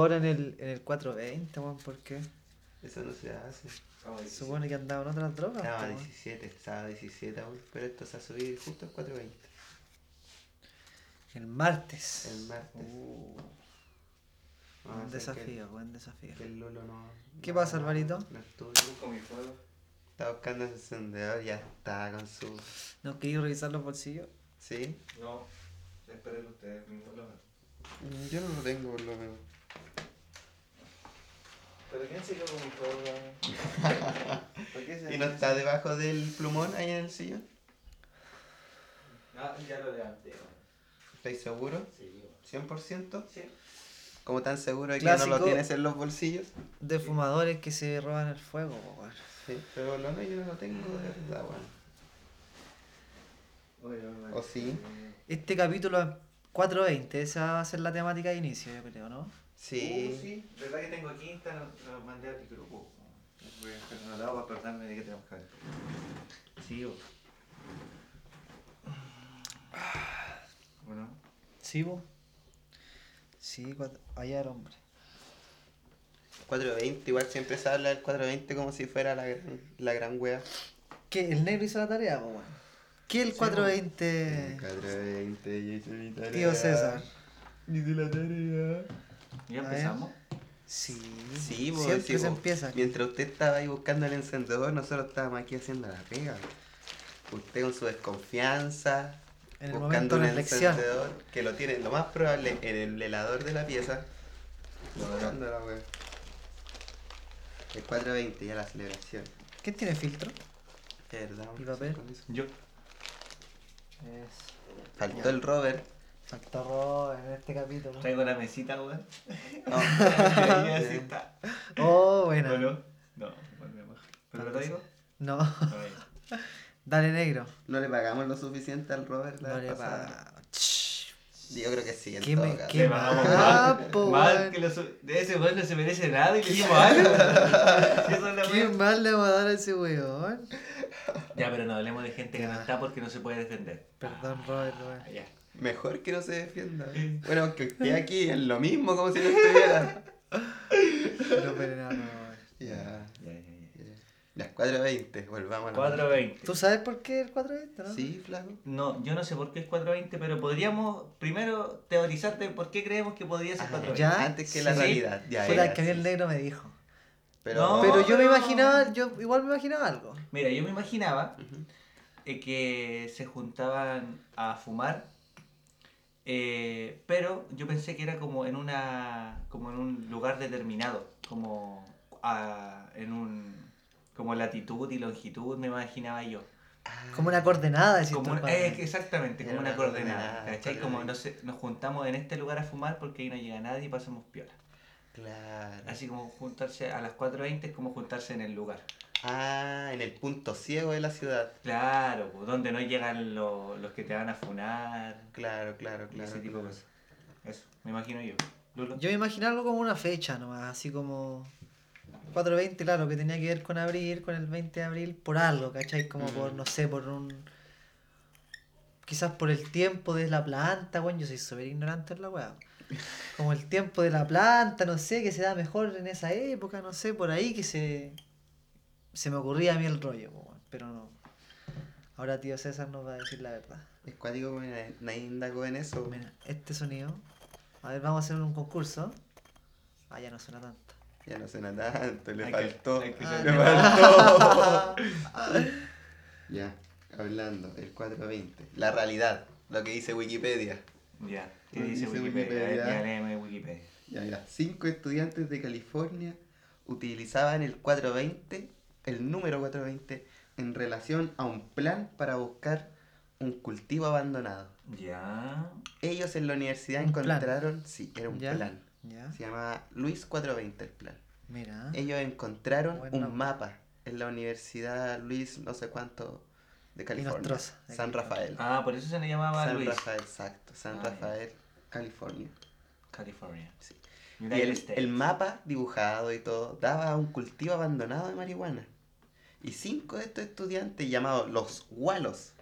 ahora en el, en el 420, weón, ¿por qué? Eso no se hace. Supone que andaba en otras drogas. Estaba po, a weón. 17, estaba a 17 aún, pero esto se va a subir justo el 4.20, El martes. el martes. Uh, buen desafío, buen desafío. Que, el Lolo no. ¿Qué no- pasa, Alvarito? No estuvo. Busco mi fuego. Está buscando ese encendedor, ya está con su. ¿No queréis revisar los bolsillos? ¿Sí? No, esperen ustedes. Mm, Yo no lo tengo por lo menos. ¿Pero quién se quedó con qué se ¿Y no está debajo del plumón ahí en el sillón? Ah, ya lo levanté. ¿Estáis seguros? Sí, weón. ¿100%? Sí. ¿Como tan seguro de que no Clásico. lo tienes en los bolsillos? De fumadores que se roban el fuego, weón. Sí, pero lo no, yo no lo tengo de verdad, weón. ¿O sí? Este capítulo es 420, esa va a ser la temática de inicio, yo creo, ¿no? Sí. Uh, sí, verdad que tengo aquí, está, lo, lo mandé a mi grupo. Voy a dejar un lado para acordarme de que tenemos que ver. Sí, o- Bueno, Sí, po. Sí, cuatro... allá el hombre. 420, igual siempre se habla del 420 como si fuera la gran, la gran wea. ¿Qué? El negro hizo la tarea, po, weón. ¿Qué el 420? 420, yo hice mi tarea. Tío César. Hice la tarea. ¿Ya empezamos? Sí, Sí, pues, siempre sí, se po. empieza. Mientras usted estaba ahí buscando el encendedor, nosotros estábamos aquí haciendo la pega. Usted con su desconfianza, En el buscando un encendedor que lo tiene lo más probable en el helador de la pieza. Buscando la wea. El 420, ya la celebración. ¿Quién tiene filtro? Verdad, ¿Y papel? Yo. Es... Faltó el Robert. Falta Robert en este capítulo. Traigo la mesita, weón. No. Así está. Oh, buena. ¿O no? No, bueno. ¿Pero lo traigo? No, dale negro. No le pagamos lo suficiente al Robert la No le pasada. pa- Ch, Yo creo que sí, en ¿Qué todo me- caso. qué Le pagamos mal, mal, po, mal que lo su- de ese weón no se merece nada y le dimos algo. Si ¿Qué mal le va a dar a ese weón? Ya, pero no hablemos de gente que no está porque no se puede defender. Perdón, Robert, Ah, weón. ya. Mejor que no se defienda. Bueno, aunque esté aquí es lo mismo como si no estuviera. No, pero no, no. Ya. Ya, ya, ya. Las 4.20, volvamos a la 420. ¿Tú sabes por qué el 420, no? Sí, flaco. No, yo no sé por qué es 420, pero podríamos primero teorizar de por qué creemos que podría ser Ah, 420. ya. Antes que la Sí. realidad. Ya, Fuera que el negro me dijo. Pero, No. Pero yo me pero- imaginaba, yo igual me imaginaba algo. Mira, yo me imaginaba eh, que se juntaban a fumar, eh, pero yo pensé que era como en una como en un lugar determinado, como a- en un como latitud y longitud me imaginaba yo. Como una coordenada, decís Como eh, que exactamente, como una una coordenada, coordenada, ¿cachai? Como nos, nos juntamos en este lugar a fumar porque ahí no llega nadie y pasamos piola. Claro. Así como juntarse a las 4.20 es como juntarse en el lugar. Ah, en el punto ciego de la ciudad. Claro, pues, donde no llegan lo- los que te van a funar Claro, claro, claro. ese tipo de cosas. Eso, me imagino yo. Lulo. Yo me imaginé algo como una fecha nomás, así como 420, claro, que tenía que ver con abril, con el 20 de abril, por algo, ¿cachai? Como por, Mm. no sé, por un... Quizás por el tiempo de la planta, bueno, yo soy súper ignorante en la weá. Como el tiempo de la planta, no sé, que se da mejor en esa época, no sé, por ahí que se... Se me ocurría a mí el rollo, pero no. Ahora tío César nos va a decir la verdad. Es cuático nadie- indagó en eso. Mira, este sonido. A ver, vamos a hacer un concurso. Ah, ya no suena tanto. Ya no suena tanto, le Hay faltó. que Ah, le faltó. ya, hablando, el 420. La realidad, lo que dice Wikipedia. Ya, ¿qué dice dice Wikipedia? Wikipedia. Ya léeme Wikipedia. Ya, mira, cinco estudiantes de California utilizaban el 420, el número 420, en relación a un plan para buscar un cultivo abandonado. Ya. Ellos en la universidad Un plan. encontraron, sí, era un ¿Ya? plan. Ya, Se llamaba Luis 420 el plan. mira. Ellos encontraron un mapa en la Universidad Luis no sé cuánto de California. De San California. Rafael. Ah, por eso se le llamaba San Luis. Rafael, exacto. San Ah. Rafael, California. California. Sí. Y el, States. el mapa dibujado y todo daba a un cultivo abandonado de marihuana. Y cinco de estos estudiantes llamados los Walos,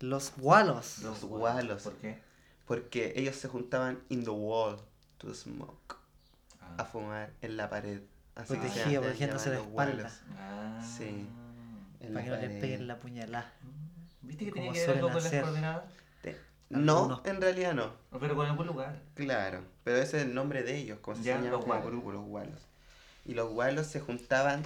Los Walos. los Walos, ¿Por qué? Porque ellos se juntaban in the wall to smoke, a Ah. fumar en la pared. Así que Protegido, protegiéndose la espalda. gualos, Ah. Sí. Para que no le peguen la puñalada. ¿Viste que tenía que ver algo con las coordenadas? No, Algunos. en realidad no. Pero con algún lugar. Claro, pero ese es el nombre de ellos, como se Ya, llaman los grupo, los gualos. Y los gualos se juntaban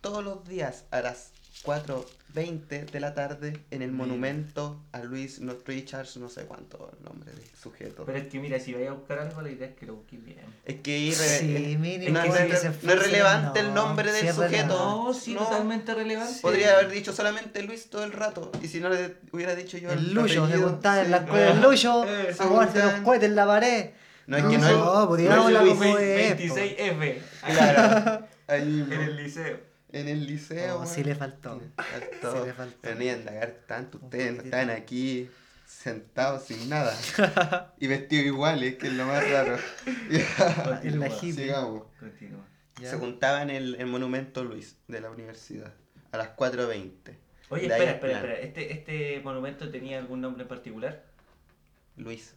todos los días a las 4.20 de la tarde en el Mira. monumento a Luis no, Richards, no sé cuánto el nombre del sujeto. Pero es que mira, si vais a buscar algo, la idea es que lo busques bien. es que Sí, mínimo, no, es re- se no relevante el no, nombre del sujeto. No, sí, no. totalmente relevante. Podría haber dicho solamente Luis todo el rato. Y si no le hubiera dicho yo El Lucho, se apellido, juntaba en la escuela Lucho Eh, a se jugarse los cohetes en la pared. No, es que no, No, es. no como es, po. 26F. Claro. Ahí En el liceo. Oh, sí le faltó. Faltó. Sí le faltó. Pero ni tanto. Ustedes no están aquí sentados sin nada. y vestidos iguales, que es lo más raro. En la. Sigamos. Continúa. Se juntaban en el, el monumento Luis de la universidad a las 4.20. Oye, espera, espera, espera. ¿Este, ¿Este monumento tenía algún nombre en particular? Luis.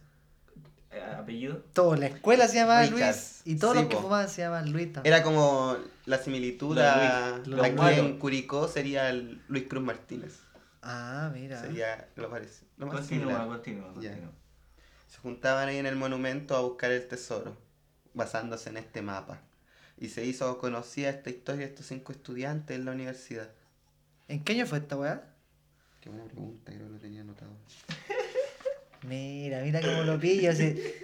Eh, ¿Apellido? Todo, la escuela se llamaba. Luis y todos Sí, los que po. fumaban se llamaban Luis también. Era como la similitud a gualos. en Curicó sería el Luis Cruz Martínez. Ah, mira. Sería lo parecido. Lo más Continúa, similar. continúa, continúa. Se juntaban ahí en el monumento a buscar el tesoro, basándose en este mapa. Y se hizo conocida esta historia de estos cinco estudiantes en la universidad. ¿En qué año fue esta weá? Qué buena pregunta, creo que lo tenía anotado. Mira, mira cómo lo pillo. Se,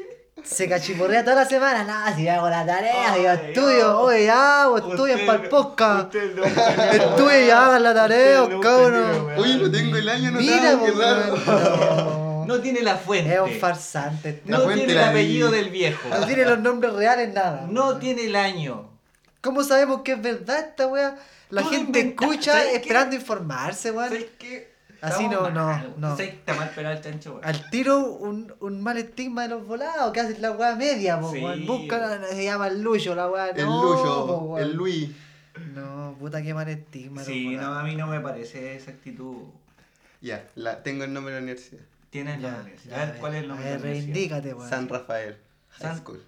se cachiporrea toda la semana. Nada, si hago la tarea, yo estudio. Oye, ya, vos estudian Usted para el no- podcast. no- Estudien y hagan la tarea, no cabrón. Oye, no tengo el año anotado, Mira, qué raro. weón, no. No tiene la fuente. Es un farsante. este. No tiene el apellido del viejo. No tiene los nombres reales, nada. No tiene el año. ¿Cómo sabemos que es verdad esta weá? La gente escucha ¿sabes qué? esperando informarse, weón. ¿Sabes qué? Así no, no, mal, no. ¿Sabes qué? Está mal pelado el chancho, weón. Al tiro un, un mal estigma de los volados que hacen la weá media, po, Sí, weón. Buscan, se llama el Lucho la weá. El no, Lucho, po, weón. el Luis. No, puta que mal estigma. Sí, los no, a mí no me parece esa actitud. Ya, la, tengo el nombre de la universidad. Tienes Ya, nombre. ya, A ver, ¿cuál es el nombre A de ver, la universidad? reindícate, weón. San Rafael. High San- School.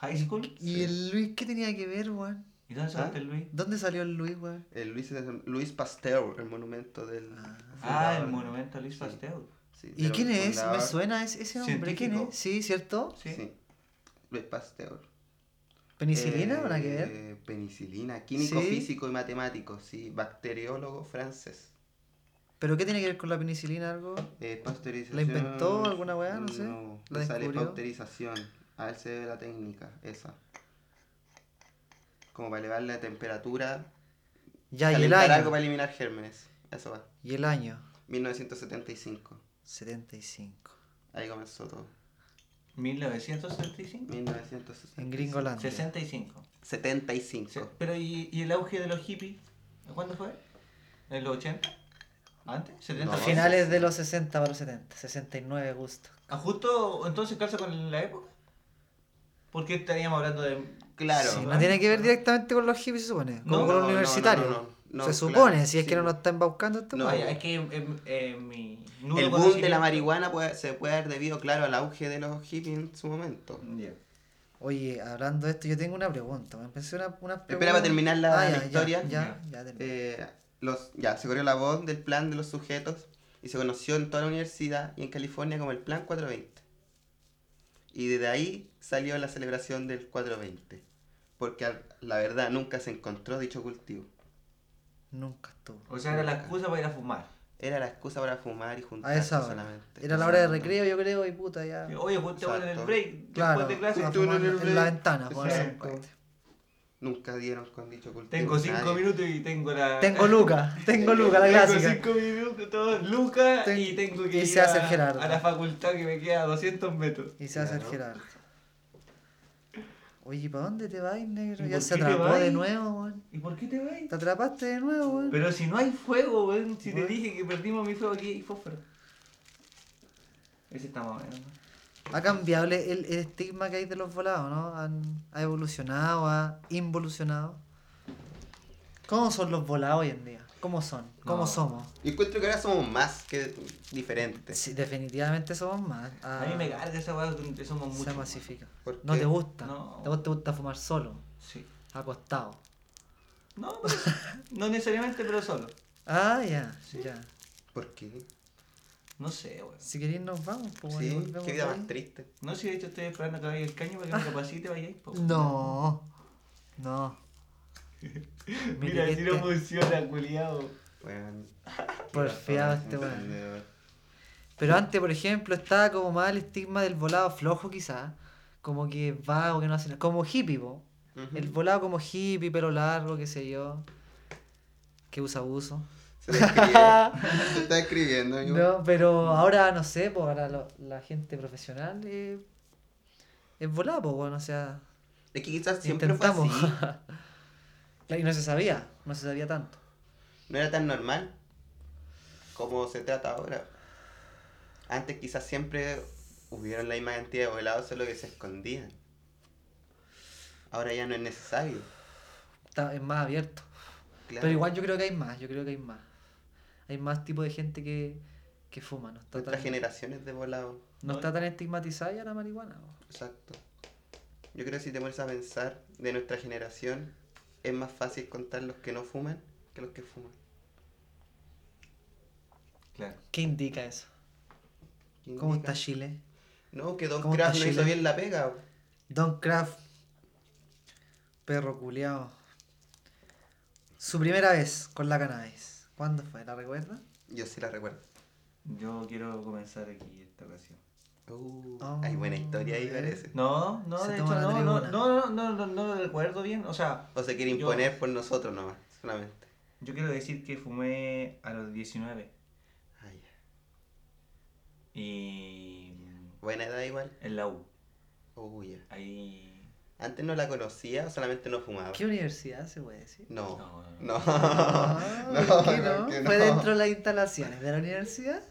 ¿High school? ¿Y el Luis qué tenía que ver, weón? ¿Y dónde sacaste ¿Ah? el Luis? ¿Dónde salió el Luis, weón? El Luis, Luis Pasteur, el monumento del. Ah. Ah, el monumento a Luis Sí. Pasteur. Sí, ¿Y quién es? Me suena ese, ese nombre. ¿Quién es? Sí, ¿cierto? Sí. Sí. Luis Pasteur. ¿Penicilina o nada que Eh, ver? Penicilina, químico, Sí. físico y matemático, sí. Bacteriólogo francés. ¿Pero qué tiene que ver con la penicilina algo? Eh, pasteurización. ¿La inventó alguna weá? No sé. No, ¿La le sale pasteurización. A ver se ve la técnica, esa. Como para elevar la temperatura. Ya, y el calentar algo para eliminar gérmenes. Eso va. Y el año. 1975. 75. Ahí comenzó todo. 1975. 1965. En Gringolandia. 65. 75. Se- Pero ¿y, y el auge de los hippies? ¿Cuándo fue? ¿En los 80? ¿Antes? ¿70? No, A finales de los 60 para los 70. 69 gusto. Ah, justo entonces calza con la época. Porque estaríamos hablando de. Claro. Sí, no ¿no? tiene que ver directamente con los hippies, se supone. Como No, con los no, universitarios. no, no, no, no, se claro, supone, si es sí. que no nos está embaucando esto. No, es que mi. nulo El boom de la marihuana puede- se puede haber debido, claro, al auge de los hippies en su momento. Ya. Oye, hablando de esto, yo tengo una pregunta. weón. Pensé una, una pregunta. Espera para terminar la- Ah, la ya, historia. Ya, ya, ya terminé. Eh, los, ya, se corrió la voz del plan de los sujetos y se conoció en toda la universidad y en California como el Plan 420. Y desde ahí salió la celebración del 420. Porque la verdad nunca se encontró dicho cultivo. Nunca estuvo. O sea, era la excusa para ir a fumar. Era la excusa para fumar y A juntarse esa hora. solamente. Era la hora de recreo, yo creo, y puta, ya. Oye, pues te en el break Claro, después de clase. a en el en break. la ventana. ponerse un. Nunca dieron con dicho cultivo. Tengo cinco nadie. minutos y tengo la. Tengo Luca, tengo Luca, la Tengo clásica. cinco minutos, todo, Luca, Ten- y tengo que y ir se hace a, Gerardo. a la facultad que me queda a 200 metros. Y se hace el. Gerardo. Oye, ¿para dónde te vas, negro? ¿Y Ya se atrapó de nuevo, weón. ¿Y por qué te vas? Te atrapaste de nuevo, weón. Pero si no hay fuego, weón. Si Bueno. te dije que perdimos mi fuego aquí hay fósforo. Ese está más o menos. ¿no? Ha cambiado el, el- el estigma que hay de los volados, ¿no? Han- ha evolucionado, ha involucionado. ¿Cómo son los volados hoy en día? ¿Cómo son? ¿Cómo No. somos? Y encuentro que ahora somos más que diferentes. Sí, definitivamente somos más. A mí me carga esa weá que somos Se mucho. masifica. ¿Por No qué? te gusta. No. ¿Te, te gusta fumar solo, Sí. acostado. No, pero- no necesariamente, pero solo. Ah, ya, ya. ¿Por qué? No sé, weón. Si queréis nos vamos, pues Sí, volvemos qué vida más triste. No sé, de hecho estoy esperando que vaya el caño para que me capacite vayáis. po. No, no. Mira, si no este- funciona, culiado. Weón. Porfiado este weón. Pero antes, por ejemplo, estaba como más el estigma del volado flojo, quizás. Como que es vago, que no hace nada. Como hippie, po. El volado como hippie, pelo largo, qué sé yo. Que usa abuso. Se. Se está escribiendo, amigo. No, pero ahora no sé, pues ahora lo- la gente profesional eh, es volado, pues bueno, o sea, Es que quizás siempre fue intentamos. así. y no se sabía, no se sabía tanto. No era tan normal como se trata ahora. Antes quizás siempre hubieron la misma cantidad de volados, solo que se escondían. Ahora ya no es necesario. Está, es más abierto. Claro. Pero igual yo creo que hay más, yo creo que hay más. Hay más tipo de gente que, que fuma, no está, Nuestras tan, generaciones de volados. no está tan estigmatizada ya la marihuana. Exacto. Yo creo que si te pones a pensar de nuestra generación, es más fácil contar los que no fuman que los que fuman. Claro. ¿Qué indica eso? ¿Qué ¿Cómo está Chile? No, que Don ¿Cómo Kraft está no hizo bien la pega. Don Kraft, perro culiao. Su primera vez con la cannabis. ¿Cuándo fue? ¿La recuerda? Yo sí la recuerdo. Yo quiero comenzar aquí esta ocasión. Uh, Oh, hay buena historia ahí, eh. parece. No, no, Se de toma hecho la no, no, no, no, no, no, no lo recuerdo bien. O sea, O se quiere Yo- imponer por nosotros nomás, solamente. yo quiero decir que fumé a los 19 Ah, ya. y Buena edad igual. en la U. Uh, ya. Ahí... Antes no la conocía, solamente no fumaba. ¿Qué universidad se puede decir? No. No, No. No, ¿por qué no, no? que ¿Fue no. dentro de las instalaciones de la universidad?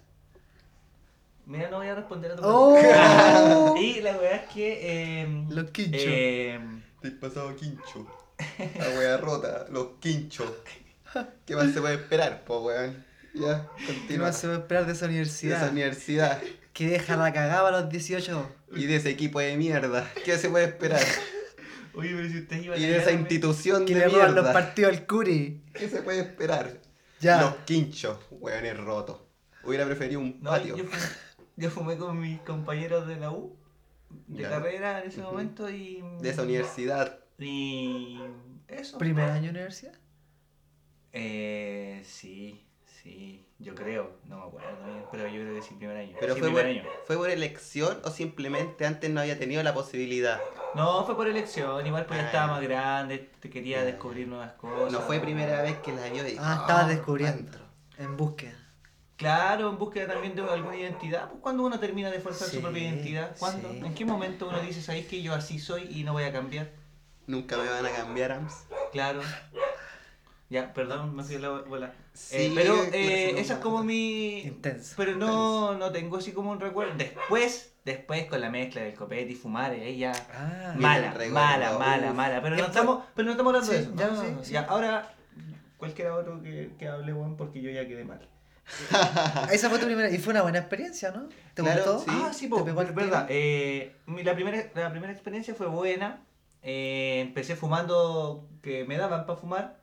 Mira, no voy a responder a tu ¡Oh! pregunta. Y la verdad es que... Eh, Los quinchos. eh, Estoy pasado quincho. La wea rota, los quinchos. ¿Qué más se puede esperar, po weón? Ya, ¿Qué continúa. más se puede esperar de esa De universidad? esa universidad Que deja la cagada a los 18. y de ese equipo de mierda. ¿Qué se puede esperar? Oye, pero si ustedes iban Y a de esa institución Que de le roban los mierda. partidos al Curi. ¿Qué se puede esperar? Ya. Los quinchos, weones rotos. Hubiera preferido un No, patio. yo yo fumé con mis compañeros de la U, de Ya. carrera en ese momento y... De esa universidad. Y... Eso. ¿Primer año de universidad? Eh, sí, sí, yo creo, no me acuerdo bien, pero yo creo que sí, primer año. Pero sí, fue por, primer año. fue por elección o simplemente antes no había tenido la posibilidad. No, fue por elección, igual pues ya Ah, estaba más grande, te quería descubrir nuevas cosas. No fue primera vez que la vio y Ah, estabas "Oh, descubriendo. adentro". En búsqueda. Claro, en búsqueda también de alguna identidad. Pues cuando uno termina de forzar Sí, su propia identidad, ¿cuándo? sí. ¿En qué momento uno dice, sabéis que yo así soy y no voy a cambiar? Nunca me van a cambiar, Ams. Claro. Ya, perdón, me fui a la bola. Sí, Eh, pero eh, esa es como mi... Intenso. Pero no, no tengo así como un recuerdo. Después, después con la mezcla del copete y fumar, ahí ya... Ah, Mala, mala, mala, mala. Pero no, Es estamos, pero no estamos hablando de eso. ya, No, no. Ya, ahora, cualquier otro que, que hable, Juan, porque yo ya quedé mal. Esa fue tu primera. Y fue una buena experiencia, ¿no? ¿Te Claro, gustó? sí. Ah, sí, ¿Te po, pegó al es verdad. Eh, la, primera, la primera experiencia fue buena. Eh, empecé fumando que me daban para fumar.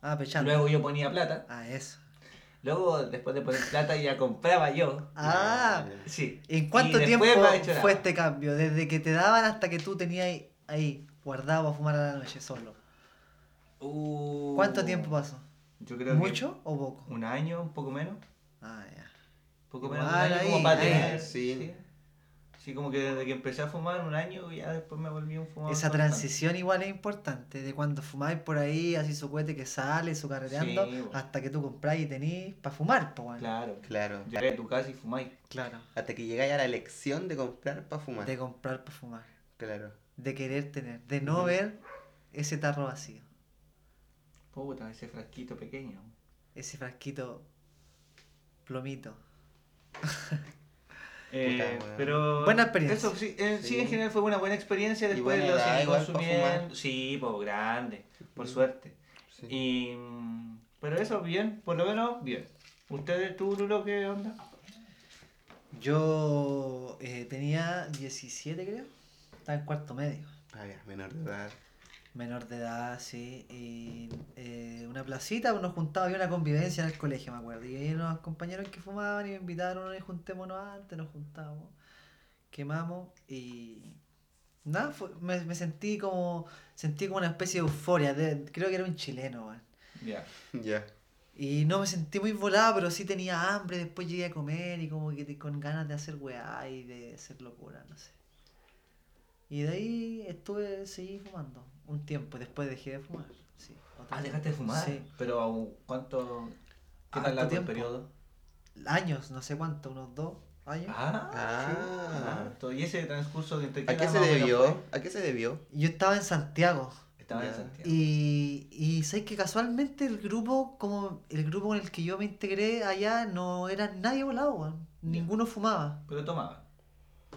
Ah, pechando. Luego yo ponía plata. Ah, eso. Luego, después de poner plata, ya compraba yo. Ah. Sí. ¿En cuánto tiempo fue este cambio? Desde que te daban hasta que tú tenías ahí, ahí guardado a fumar a la noche solo. Uh, ¿Cuánto tiempo pasó? Yo creo ¿Mucho o poco? un año, un poco menos. Ah, ya. poco menos de un año ahí, como para tener. Sí. Sí. Sí, como que desde que empecé a fumar un año, ya después me volví un fumador. Esa constante. transición igual es importante, de cuando fumáis por ahí, así su cohete que sale, su carreteando, Sí, hasta que tú compráis y tenís para fumar, pues bueno. Claro. Claro. Llegué a tu casa y fumáis. Claro. Hasta que llegáis a la elección de comprar para fumar. De comprar para fumar, Claro. de querer tener, de no ver ese tarro vacío, Puta, ese frasquito pequeño. ese frasquito plomito. Eh, pero. Buena experiencia. Eso sí, eh, sí, Sí. en general fue una buena experiencia. Después buena lo edad seguí consumiendo. Sí, pues grande, por suerte. Sí. Y, mm, pero eso, bien, por lo menos, bien. ¿Ustedes, tú, Lulo, qué onda? Yo eh, tenía 17, creo. Estaba en cuarto medio. Ah, ya, menor de edad. Menor de edad, sí. Y eh, una placita, nos juntaba, había una convivencia en el colegio, me acuerdo. Y había unos compañeros que fumaban y me invitaron, y juntémonos antes, nos juntamos, quemamos y... Nada, fue- me, me sentí como sentí como una especie de euforia. de- creo que era un chileno, weón. Ya. Ya. Y no me sentí muy volado, pero sí tenía hambre. Después llegué a comer y como que con ganas de hacer weá y de hacer locura, no sé. Y de ahí estuve, seguí fumando un tiempo. Después dejé de fumar. Sí, Ah, dejaste de fumar. Sí. Pero aún, ¿cuánto? ¿Qué tal largo el tiempo. periodo? Años, no sé cuánto, unos dos años. Ah, Ah. harto. ¿Y ese transcurso de entre ¿A qué se debió? ¿A qué se debió? Yo estaba en Santiago. Estaba en. Santiago. Y, y sabes que casualmente el grupo, como el grupo con el que yo me integré allá, no era nadie volado. Ninguno fumaba. Pero tomaba.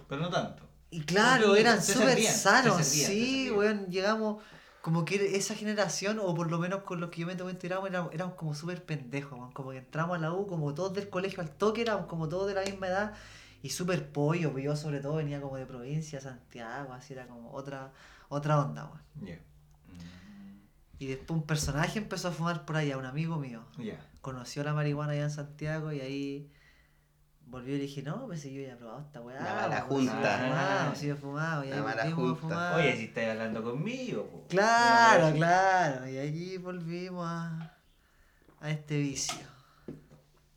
Pero no tanto. Y claro, eran súper sanos, sí, weón, llegamos, como que esa generación, o por lo menos con los que yo me tocó integramos, éramos, éramos como súper pendejos, weón, como que entramos a la U, como todos del colegio al toque, éramos como todos de la misma edad, y súper pollo, pues yo sobre todo venía como de provincia, Santiago, así era como otra, otra onda, weón. Ya. Y después un personaje empezó a fumar por allá, un amigo mío, Mm, Ya. conoció la marihuana allá en Santiago, y ahí... Volvió y le dije, no, pues si yo ya he probado esta weá. La mala pues, si yo he junta. fumado, si yo he fumado, y La ahí mala volvimos a junta. fumar. Oye, si estáis hablando conmigo, po. Claro, claro. Y allí volvimos a, a este vicio.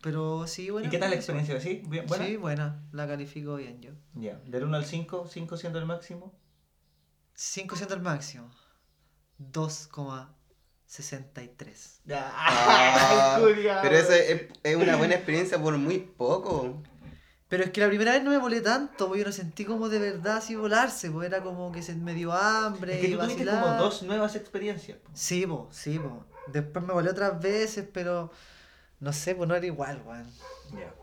Pero sí, bueno. ¿Y qué tal la experiencia? ¿Sí? Bien, ¿Buena? Sí, buena. La califico bien yo. Ya. Del 1 al 5, 5 siendo el máximo. 5 siendo el máximo. 2,63. Ah, pero eso es, es una buena experiencia por muy poco. Pero es que la primera vez no me volé tanto, porque yo no sentí como de verdad así volarse, pues era como que se me dio hambre Es que y tú tuviste como dos nuevas experiencias. po. Sí, po, sí, po. Después me volé otras veces, pero no sé, pues no era igual, weón. Ya.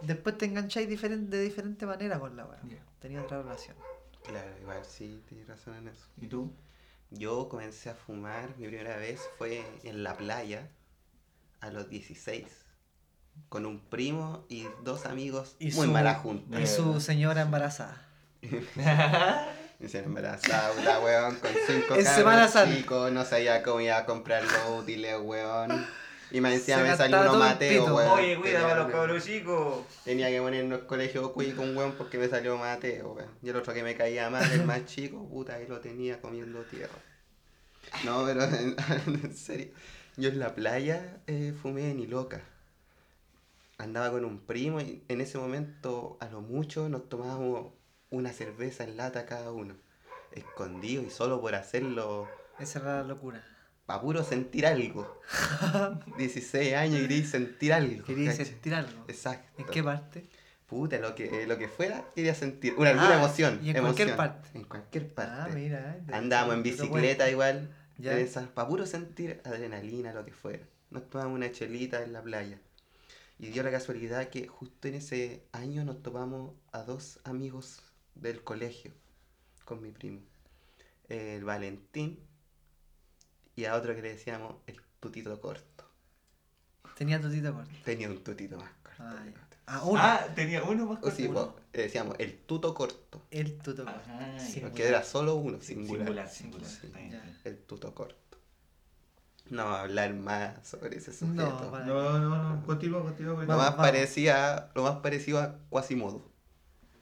Después te engancháis diferen- de diferente manera con la. Ya. Tenía otra relación. Claro, igual sí, tienes razón en eso. ¿Y tú? Yo comencé a fumar, mi primera vez fue en la playa a los 16. Con un primo y dos amigos Y muy su- mala junta. Y su señora embarazada. Se embarazada, puta weón, con cinco En chicos, no sabía cómo iba a comprar los útiles, weón. Y me decía, me salió uno Mateo, weón. Oye, cuida Tenía- para los cabros chicos. Tenía que ponernos el colegio cuico un weón porque me salió Mateo, weón. Y el otro que me caía mal, el más chico, puta, ahí lo tenía comiendo tierra. No, pero en, en serio. Yo en la playa eh, fumé ni loca. Andaba con un primo y en ese momento, a lo mucho, nos tomábamos una cerveza en lata cada uno. Escondido y solo por hacerlo, Esa era la locura. Para puro sentir algo. 16 años y quería sentir algo. Quería ¿cachai? sentir algo. Exacto. ¿En qué parte? Puta, lo que, lo que fuera, quería sentir. Una, alguna Ah, emoción. y en emoción. cualquier parte. En cualquier parte. Ah, mira. eh, Andábamos en bicicleta igual. Ya. de esas, para puro sentir adrenalina, lo que fuera. Nos tomamos una chelita en la playa. Y dio la casualidad que justo en ese año nos topamos a dos amigos del colegio con mi primo. El Valentín y a otro que le decíamos el tutito corto. Tenía tutito corto. Tenía un tutito más corto. Ah. Ah, uno. Ah, tenía uno más O sí, uno. pues, le decíamos el tuto corto. El tuto corto. Ajá, Sí, ya. Porque era solo uno, singular. Singular, singular. Sí. El tuto corto. No va a hablar más sobre ese sujeto. No, No, no, no. Continúa, continúa. lo, más parecía, lo más parecido a Quasimodo.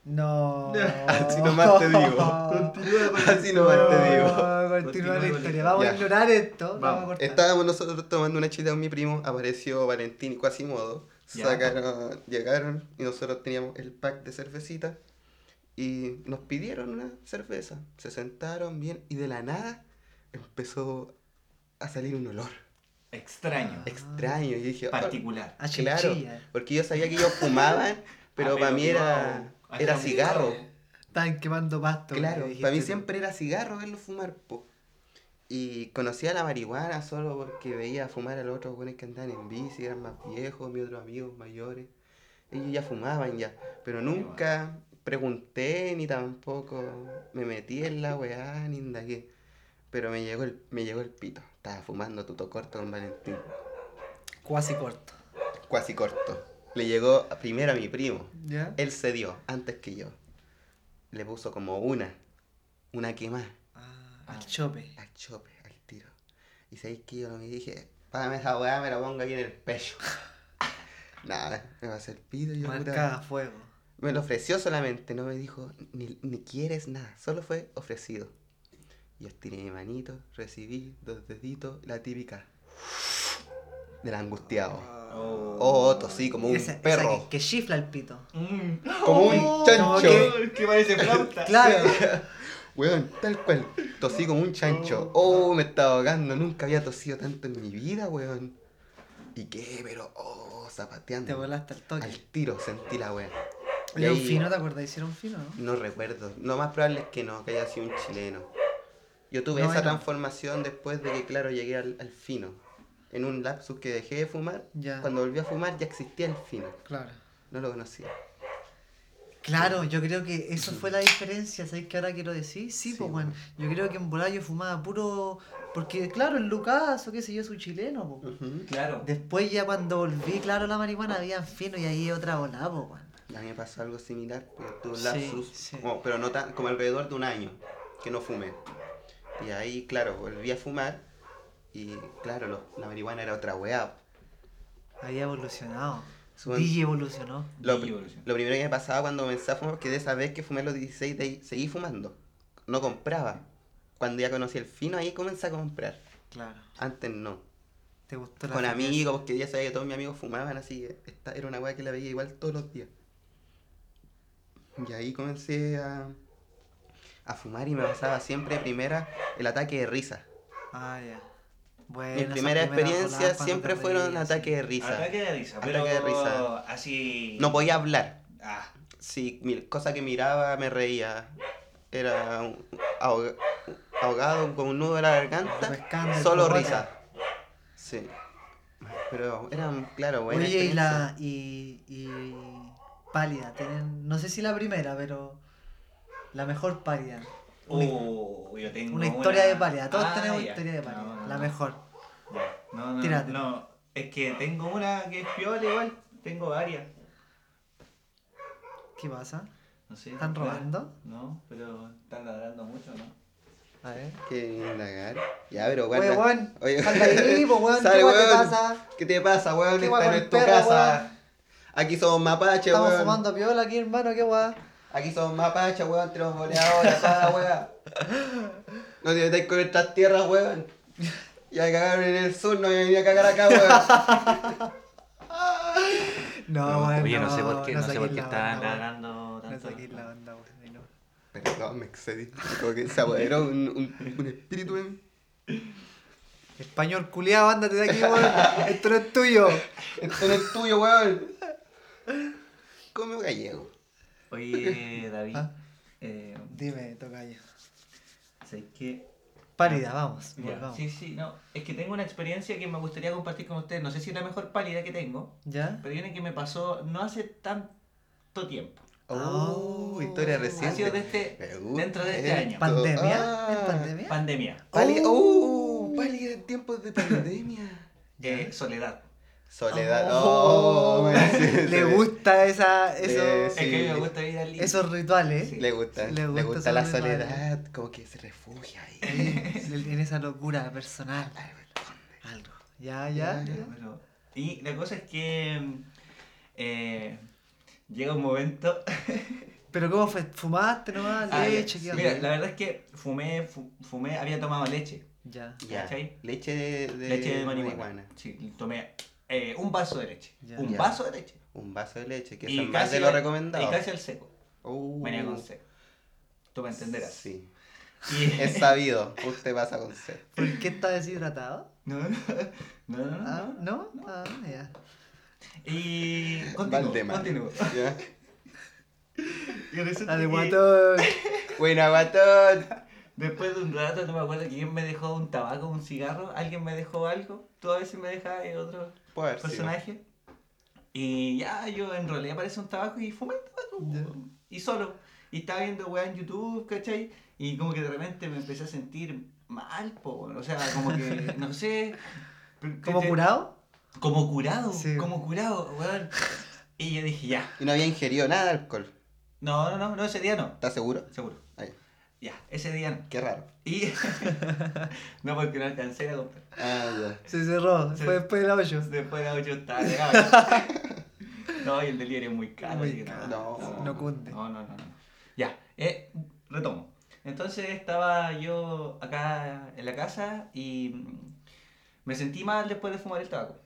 No. Así nomás te digo. Continúa con Así nomás te digo. Continúa la historia. Vamos Ya. a ignorar esto. Vamos, Vamos. a cortar. Estábamos nosotros tomando una chita con mi primo, apareció Valentín y Quasimodo. Ya. Sacaron, llegaron y nosotros teníamos el pack de cervecita y nos pidieron una cerveza. Se sentaron bien y de la nada empezó a salir un olor Extraño. extraño. Y dije, "Oh, Particular. Claro, porque yo sabía que ellos fumaban, pero Ah, para mí era. Ah, era cigarro. Estaban quemando pasto. Claro, para mí siempre era cigarro verlo fumar, po. Y conocía la marihuana solo porque veía fumar a los otros buenos que andaban en bici, eran más viejos, mis otros amigos mayores. Ellos ya fumaban ya, pero nunca pregunté ni tampoco me metí en la weá ni indagué. Pero me llegó el, me llegó el pito. Estaba fumando tuto corto con Valentín. Cuasi corto. Cuasi corto. Le llegó primero a mi primo. ¿Ya? Él cedió antes que yo. Le puso como una. Una que más. Ah, al chope. Al chope, al tiro. Y sabéis que yo me dije, págame esa weá, me la pongo aquí en el pecho. Nada, me va a hacer pido y yo Marcada a fuego. Me lo ofreció solamente, no me dijo ni, ni quieres nada, solo fue ofrecido. Yo estiré mi manito, recibí dos deditos, la típica del angustiado. Oh. Oh, tosí como un Esa- esa perro, que, que chifla el pito. Mm. como un como chancho. que- que parece flauta. Claro. Weón, tal cual. Tosí como un chancho. Oh, me estaba ahogando. Nunca había tosido tanto en mi vida, weón. ¿Y qué? Pero, oh, zapateando. Te volaste al toque. Al tiro sentí la. Y Oye, un fino, ¿te acuerdas? Hicieron fino, ¿no? No recuerdo. Lo más probable es que no, que haya sido un chileno. Yo tuve No, esa transformación después de que, claro, llegué al, al fino. En un lapsus que dejé de fumar, Ya. cuando volví a fumar ya existía el fino. Claro. No lo conocía. Claro, yo creo que eso fue la diferencia, ¿sabes qué ahora quiero decir? Sí, Sí, pues, bueno. bueno, yo creo que en volar yo fumaba puro... Porque, claro, el Lucas o qué sé yo, su chileno, po. Ujú. Claro. Después ya cuando volví, claro, la marihuana había fino y ahí otra volada, po, weón. A mí me pasó algo similar, pero tuve un Sí, lapsus, sí. como- pero no tan, como alrededor de un año que no fumé. Y ahí, claro, volví a fumar y, claro, lo- la marihuana era otra weá. Había evolucionado. DJ evolucionó. Lo, primero que me pasaba cuando comencé a fumar, que de esa vez que fumé a los 16, de ahí, seguí fumando. No compraba. Cuando ya conocí el fino, ahí comencé a comprar. Claro. Antes no. ¿Te gustó la Con amigos, porque ya sabía que todos mis amigos fumaban, así que esta era una weá que la veía igual todos los días. Y ahí comencé a, a fumar y me pasaba siempre primera el ataque de risa. Ah, ya. Bueno, Mis primeras experiencias siempre fueron ataque sí. de risa. Ataque de risa, Ataque pero de risa. así. No podía hablar. Ah, Si mi- cosa que miraba me reía. Era un- ahogado con un nudo en la garganta. Solo risa. Sí. Pero eran, claro, buenas Oye, y experiencias. la. Y, y. Pálida, tienen. No sé si la primera, pero. La mejor pálida. Una, oh, yo tengo una historia de una- pálida. Todos Ah, tenemos ya. historia de pálida. No, no, la no. mejor. Ya. No, no, Tírate. no. Es que tengo una que es piola igual. Tengo varias. ¿Qué pasa? No sé. ¿Están robando? No, pero están ladrando mucho, ¿no? A ver. Que indagar. Ya, pero Oye, weón. Oye, Sal de ahí, weón. ¿Qué weón te weón. pasa? ¿Qué te pasa, weón? ¿Qué Esta weón no con es el tu perro, casa. Aquí somos mapaches, Estamos weón. fumando piola aquí, hermano. ¿Qué weón? Aquí somos mapaches, weón. Tenemos boleadores, toda la weá. No te metáis con nuestras tierras, weón. Ya cagaron en el sur, no voy a venir a cagar acá, weón. No, weón. oye, no sé por qué, no, sé por qué estaban weón. ladrando No tanto. saquéis la onda, weón. no. Perdón, me excedí. Como que se apoderó un, un, un espíritu en mí. Español culiado, ándate de aquí, weón. Esto no es tuyo. Esto no es tuyo, weón. Come gallego. Oye, David. Ah. eh, Dime, tocayo. ¿sabes qué? Pálida, vamos. Ya, volvamos. Sí, sí, no. Es que tengo una experiencia que me gustaría compartir con ustedes. No sé si es la mejor pálida que tengo, ¿Ya? pero viene que me pasó no hace tanto tiempo. Oh, Oh. historia Ha reciente. sido de este, dentro de este año. ¿Pandemia? Ah. ¿Es pandemia? Pandemia. Pali- Oh. oh, pálida en tiempos de pandemia. Eh, soledad. Soledad. Oh. Oh, me dice- Le gusta esa, Eh, eso, Sí. Es que me gusta ir al esos rituales. Sí. Le gusta, Le le gusta la rituales. soledad, como que se refugia ahí. en esa locura personal. Algo. Ya, ya. Ya, ya. Ya, pero- Y la cosa es que eh, llega un momento. Pero ¿cómo fue? ¿Fumaste nomás? Ah. ¿Leche? ¿Qué Mira, la verdad es que fumé, fu- fumé, había tomado leche. Ya, Ya, ¿Cachai? leche de, de leche de marihuana. Sí, tomé eh, un vaso de leche. Ya. Un Ya. vaso de leche. Un vaso de leche, que Y es más de lo al- recomendado. Y casi al seco. Uh, Venía con seco. Tú me entenderás. Sí. Y- Es sabido, usted pasa con sed. ¿Por qué está deshidratado? No, no, no, no, no. Ah, ¿no? Ah, ya. Y continúo, Valdemar. continúo. Ya. Y resulta Dale, que guatón. Buena, guatón. Después de un rato, no me acuerdo quién me dejó un tabaco, un cigarro, alguien me dejó algo, tú a veces me dejas eh, otro personaje. Y ya yo en realidad aparece un tabaco y fumé el tabaco. Y solo. Y estaba viendo weá en YouTube, ¿cachai? Y como que de repente me empecé a sentir mal, po, o sea, como que, no sé. ¿Como curado? Como curado, Sí. como curado, weón. Y yo dije, ya. Y no había ingerido nada de alcohol. No, no, no, no, ese día no. ¿Estás seguro? Seguro. Ya, ese día no. qué raro. Y. no, porque no alcancé a comprar. Ah, ya. Se cerró. Fue después de las 8. Después de las 8 estaba llegado. no, y el delirio es muy caro. Muy así que caro. No. No cunde. No, no, no, no. Ya, eh, retomo. Entonces estaba yo acá en la casa y me sentí mal después de fumar el tabaco.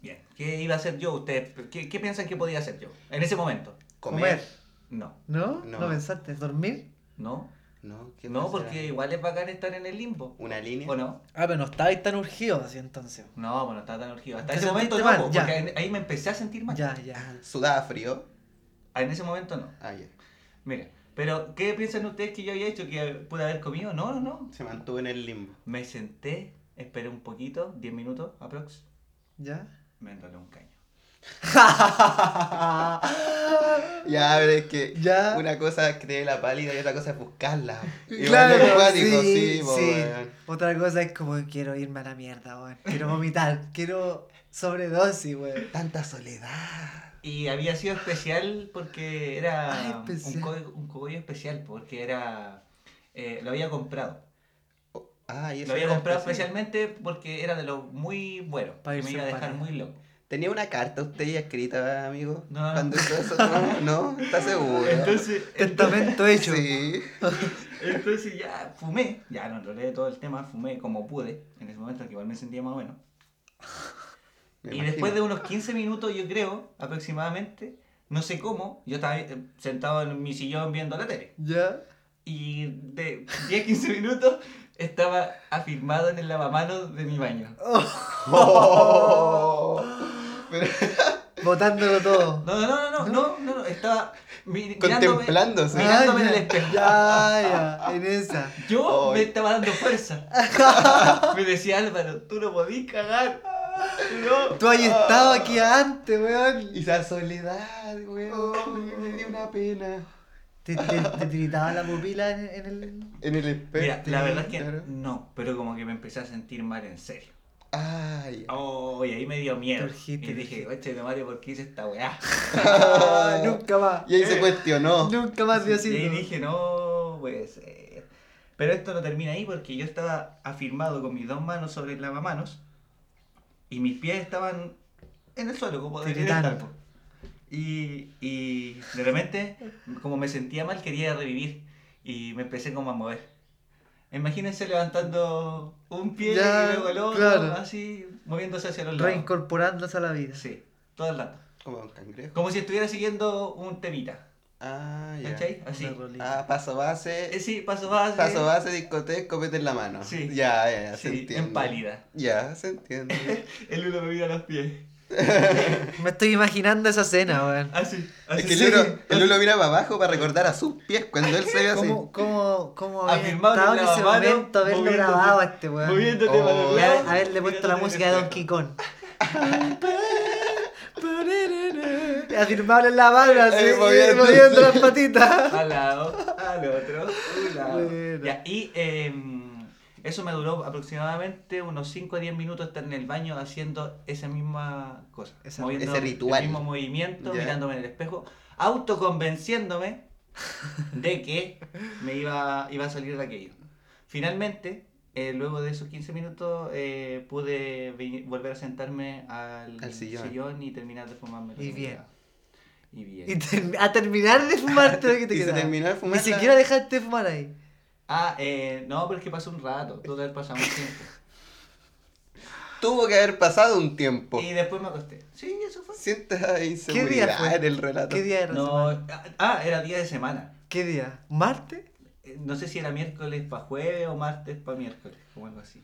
Bien, ¿qué iba a hacer yo? ¿Ustedes qué, qué piensan que podía hacer yo en ese momento? Comer. No, ¿No? ¿No? No. pensaste? ¿Dormir? no, No, ¿qué no, más porque igual es bacán estar en el limbo. ¿Una línea? ¿O no? Ah, pero no estabais tan urgido así entonces. No, bueno, estaba tan urgido. Hasta ¿Te ese momento no, mal? Ya. porque ahí- ahí me empecé a sentir mal. Ya, ya. Ah, ¿Sudaba frío? Ah, En ese momento no. Ah, ya. Mira, pero ¿qué piensan ustedes que yo había hecho? ¿Que pude haber comido? No, no, no. Se mantuvo en el limbo. Me senté, esperé un poquito, 10 minutos aprox, ¿Ya? me enrolé un caño. Ya, pero es que Ya. una cosa es dé la pálida y otra cosa es buscarla. Igual Claro, cuático, sí, sí. Otra cosa es como quiero irme a la mierda, weón. Quiero vomitar, quiero sobredosis, weón. Tanta soledad. Y había sido especial porque era Ah, un, cogollo, un cogollo especial, porque era... eh, lo había comprado. Oh, Ah, y eso Lo había comprado especial. especialmente porque era de los muy buenos. Que me iba a dejar pareja. muy loco. ¿Tenía una carta usted ya escrita, amigo? No, no. Cuando hizo eso, ¿no? ¿No? ¿Estás seguro? Entonces, Testamento hecho. Sí. Entonces ya fumé, ya no enrolé todo el tema, fumé como pude, en ese momento que igual me sentía más o menos. Me y imagino. después de unos 15 minutos, yo creo, aproximadamente, no sé cómo, yo estaba eh, sentado en mi sillón viendo la tele. ¿Ya? Y de 10-15 minutos estaba afirmado en el lavamanos de mi baño. Oh. Pero- Botándolo todo. No, no, no, no, no, no, no, estaba mi- mirándome, Contemplándose. mirándome en Ah, el ya, espejo. Ya, ya, en esa. Yo me estaba dando fuerza. me decía Álvaro, tú no podís cagar. No. Tú has estado aquí antes, weón. Y esa soledad, weón. Me dio una pena. ¿Te, te, te tiritaba la pupila en, en el. En el espejo. Mira, la verdad es que claro. no, pero como que me empecé a sentir mal en serio. Ay. Oh, y ahí me dio miedo. Y dije, oye, Mario, ¿por qué hice esta weá? Ah, nunca más. Y ahí se cuestionó. Nunca más y ahí Diosito. dije, no, puede ser. Pero esto no termina ahí porque yo estaba afirmado con mis dos manos sobre el lavamanos y mis pies estaban en el suelo, como Tiritando. estar. Y, y de repente, como me sentía mal, quería revivir y me empecé como a mover. Imagínense levantando un pie Ya, y luego el otro, claro. así, moviéndose hacia los lados. Reincorporándose a la vida. Sí, todo el rato. Como un cangrejo. Como si estuviera siguiendo un temita. Ah, ya. ¿Cachai? Así. Ah, paso base. Eh, sí, paso base. Paso base, discoteca, copete en la mano. Sí. Ya, ya, ya, se Sí, entiende. en pálida. Ya, se entiende. El uno me mira los pies. Me estoy imaginando esa escena, weón. Así, así. es que el sí. Lulo, el Lulo mira para abajo para recordar a sus pies cuando él se ve así. ¿Cómo, cómo, cómo había Afirmado en estado el en ese lavamanos, momento haberlo grabado a este weón? Moviéndote Oh. Y haberle puesto la música de Donkey. Kong. Afirmable en la mano, así, Eh, moviéndose. moviendo las patitas. Al lado, al otro, un lado. Bueno. Ya, y em, eso me duró aproximadamente unos 5 a 10 minutos estar en el baño haciendo esa misma cosa. Esa- moviendo ese ritual. El mismo movimiento, Ya. mirándome en el espejo, autoconvenciéndome de que me iba, iba a salir de aquello. Finalmente, eh, luego de esos 15 minutos, eh, pude volver a sentarme al, Al sillón. y terminar de fumarme. Y bien. Y bien. Y ter- a terminar de fumarte lo que te Y se terminó de fumar Ni siquiera dejaste de fumar ahí. Ah, eh, no, pero es que pasó un rato, tuvo que haber pasado un tiempo. Tuvo que haber pasado un tiempo. Y después me acosté. Sí, eso fue. Sienta inseguridad día fue? en el relato. ¿Qué día era? No, semana? ah, era día de semana. ¿Qué día? ¿Martes? Eh, No sé si era miércoles para jueves o martes para miércoles, como algo así.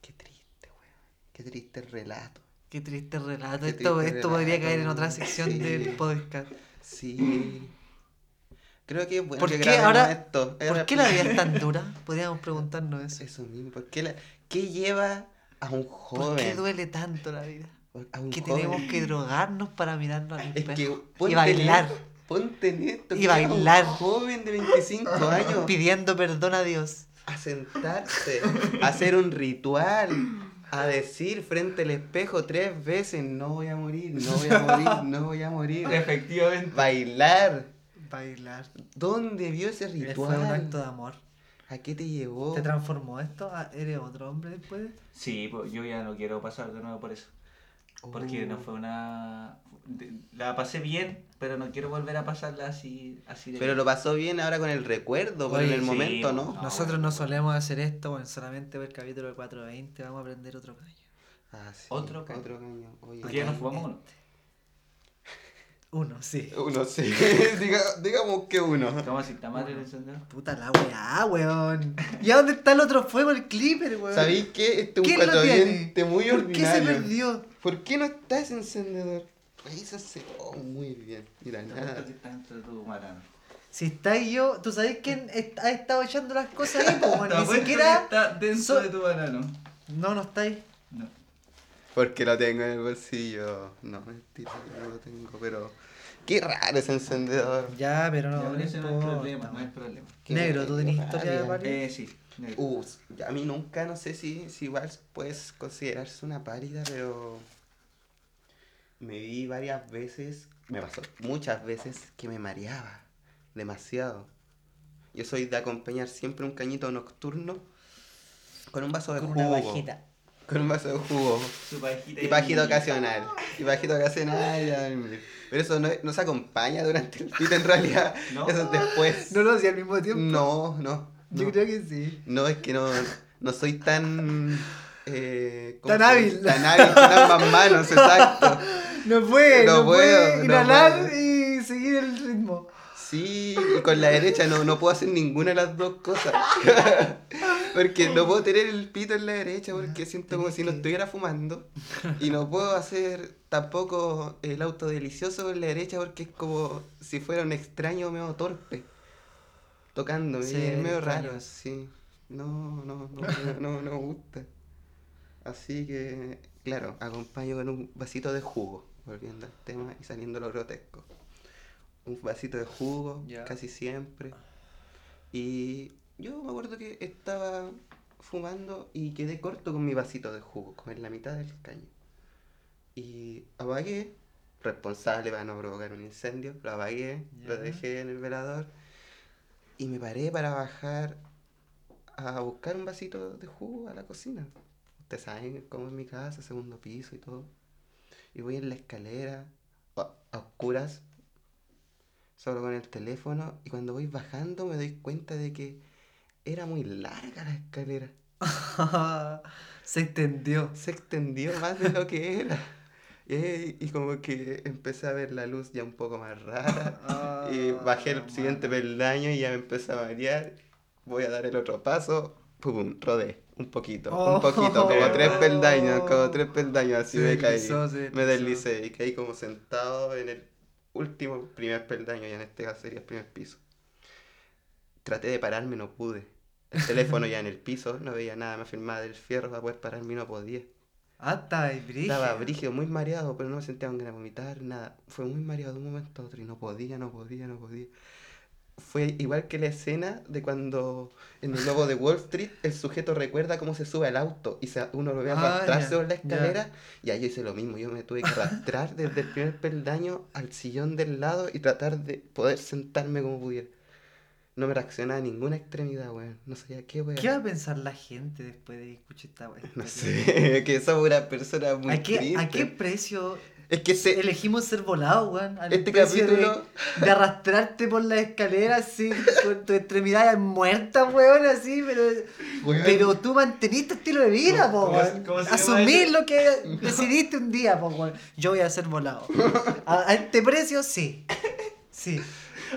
Qué triste, weón. Qué triste relato. Qué triste relato. Qué esto esto podría caer en otra sección sí. del podcast. Sí. Creo que es bueno ¿Por que qué ahora- esto. ¿Por qué la vida es tan dura? Podríamos preguntarnos eso. Eso mismo. ¿Por qué, la- qué lleva a un ¿Por qué joven? duele tanto la vida? a un Que joven? tenemos que drogarnos para mirarnos al Es espejo. que y ponte bailar, en- Ponte en esto. Y que era un bailar. joven de 25 años. pidiendo perdón a Dios. a sentarse, a hacer un ritual, a decir frente al espejo tres veces, no voy a morir, no voy a morir, no voy a morir. Efectivamente. Bailar. Bailar. ¿Dónde vio ese Fue un ritual? acto de amor. ¿A qué te llevó? ¿Te transformó esto? ¿Eres otro hombre después? Sí, pues yo ya no quiero pasar de nuevo por eso. Porque no Oh. fue una... La pasé bien, pero no quiero volver a pasarla así, así de Pero bien. lo pasó bien ahora con el recuerdo, Oye, el sí, momento, ¿no? no. Nosotros no solemos hacer esto, bueno, solamente ver el capítulo del 420, vamos a aprender otro caño. Ah, sí, Otro caño. Otro caño. Oye, ya nos fumamos uno. Uno, sí. Uno, sí. Diga- digamos que uno. ¿Cómo así está mal el encendedor? Puta la weá, weón. ¿Y a dónde está el otro fuego, el clipper, weón? ¿Sabéis qué? Este es un ¿Quién lo tiene? 420 muy ¿Por qué se ordinario. perdió? ¿Por qué no está ese encendedor? Revísase. Oh, muy bien. Mira, nada. apuesto que está dentro de tu marano. Si está ahí yo, ¿tú sabés quién ha estado echando las cosas ahí? Pues? Ni siquiera... está dentro so- de tu marano. No, no está ahí. Porque lo tengo en el bolsillo. No, mentira, no lo tengo, pero. Qué raro ese encendedor. Ya, pero no, Ya, no pero ese no es importa, problema, no es weón. problema. Negro, ¿tú tenés historia de. Pari? Eh, sí. negro. Uh, a mí nunca, no sé si, si igual puedes considerarse una pálida, pero me vi varias veces, me pasó muchas veces que me mareaba demasiado. Yo soy de acompañar siempre un cañito nocturno con un vaso de Con jugo. una bajita. Con un vaso de jugo. Su pajita Y pajito ocasional. Y pajito ocasional y a dormir. Pero eso no, no se acompaña durante el pito en realidad. ¿No? Eso es después. No lo hacía al mismo tiempo. No, no. Yo no. creo que sí. No, es que no, no soy tan. Eh, ¿cómo Tan hábil. Tan hábil con ambas manos, exacto. No puede, No no, puede puedo, no inhalar puedo. y seguir el ritmo. Sí, y con la derecha no, no puedo hacer ninguna de las dos cosas. porque no puedo tener el pito en la derecha porque siento como si no estuviera fumando. Y no puedo hacer tampoco el auto delicioso con la derecha porque es como si fuera un extraño medio torpe. Tocándome, Sí, es medio extraño. raro, sí. No, no, no, no, no, me gusta. Así que, claro, acompaño con un vasito de jugo, volviendo al tema y saliendo lo grotesco. Un vasito de jugo, casi siempre. Y yo me acuerdo que estaba fumando y quedé corto con mi vasito de jugo, como en la mitad del caño. Y apagué, responsable para no provocar un incendio, lo apagué, lo dejé en el velador y me paré para bajar a buscar un vasito de jugo a la cocina. Ustedes saben cómo es mi casa, segundo piso y todo. Y voy en la escalera, a, a oscuras, solo con el teléfono, y cuando voy bajando me doy cuenta de que era muy larga la escalera. Se extendió. Se extendió más de lo que era. Y como que empecé a ver la luz ya un poco más rara. Y bajé el siguiente peldaño y ya me empecé a marear. Voy a dar el otro paso. Pum, rodé. Un poquito, Oh. un poquito, como tres peldaños, como tres peldaños, así me caí. deslizó, Me deslicé y caí como sentado en el último primer peldaño, ya en este caso sería el primer piso. Traté de pararme, no pude. El teléfono ya en el piso, no veía nada, me afirmaba del fierro para poder pararme y no podía. Ah, ahí, brígido. Estaba brígido, muy mareado, pero no me sentía con ganas de vomitar, nada. Fue muy mareado de un momento a otro y no podía, no podía, no podía. Fue igual que la escena de cuando en el lobo de Wall Street el sujeto recuerda cómo se sube al auto y se- uno lo ve Ah, arrastrarse ya, por la ya. escalera. Y ahí hice lo mismo, yo me tuve que arrastrar desde el primer peldaño al sillón del lado y tratar de poder sentarme como pudiera. No me reaccionaba a ninguna extremidad, weón. No sabía qué, weón. ¿Qué va a pensar la gente después de escuchar esta weá? No sé, que somos una persona muy ¿A qué, ¿A qué precio Es que se, elegimos ser volados, weón? Al este precio de- capítulo... De, arrastrarte por la escalera así, con tus extremidades muertas, weón, así, pero. Weón. Pero tú manteniste estilo de vida, po, ¿Cómo- weón. Asumir lo que decidiste un día, po, weón. Yo voy a ser volado. A, a este precio, sí. Sí.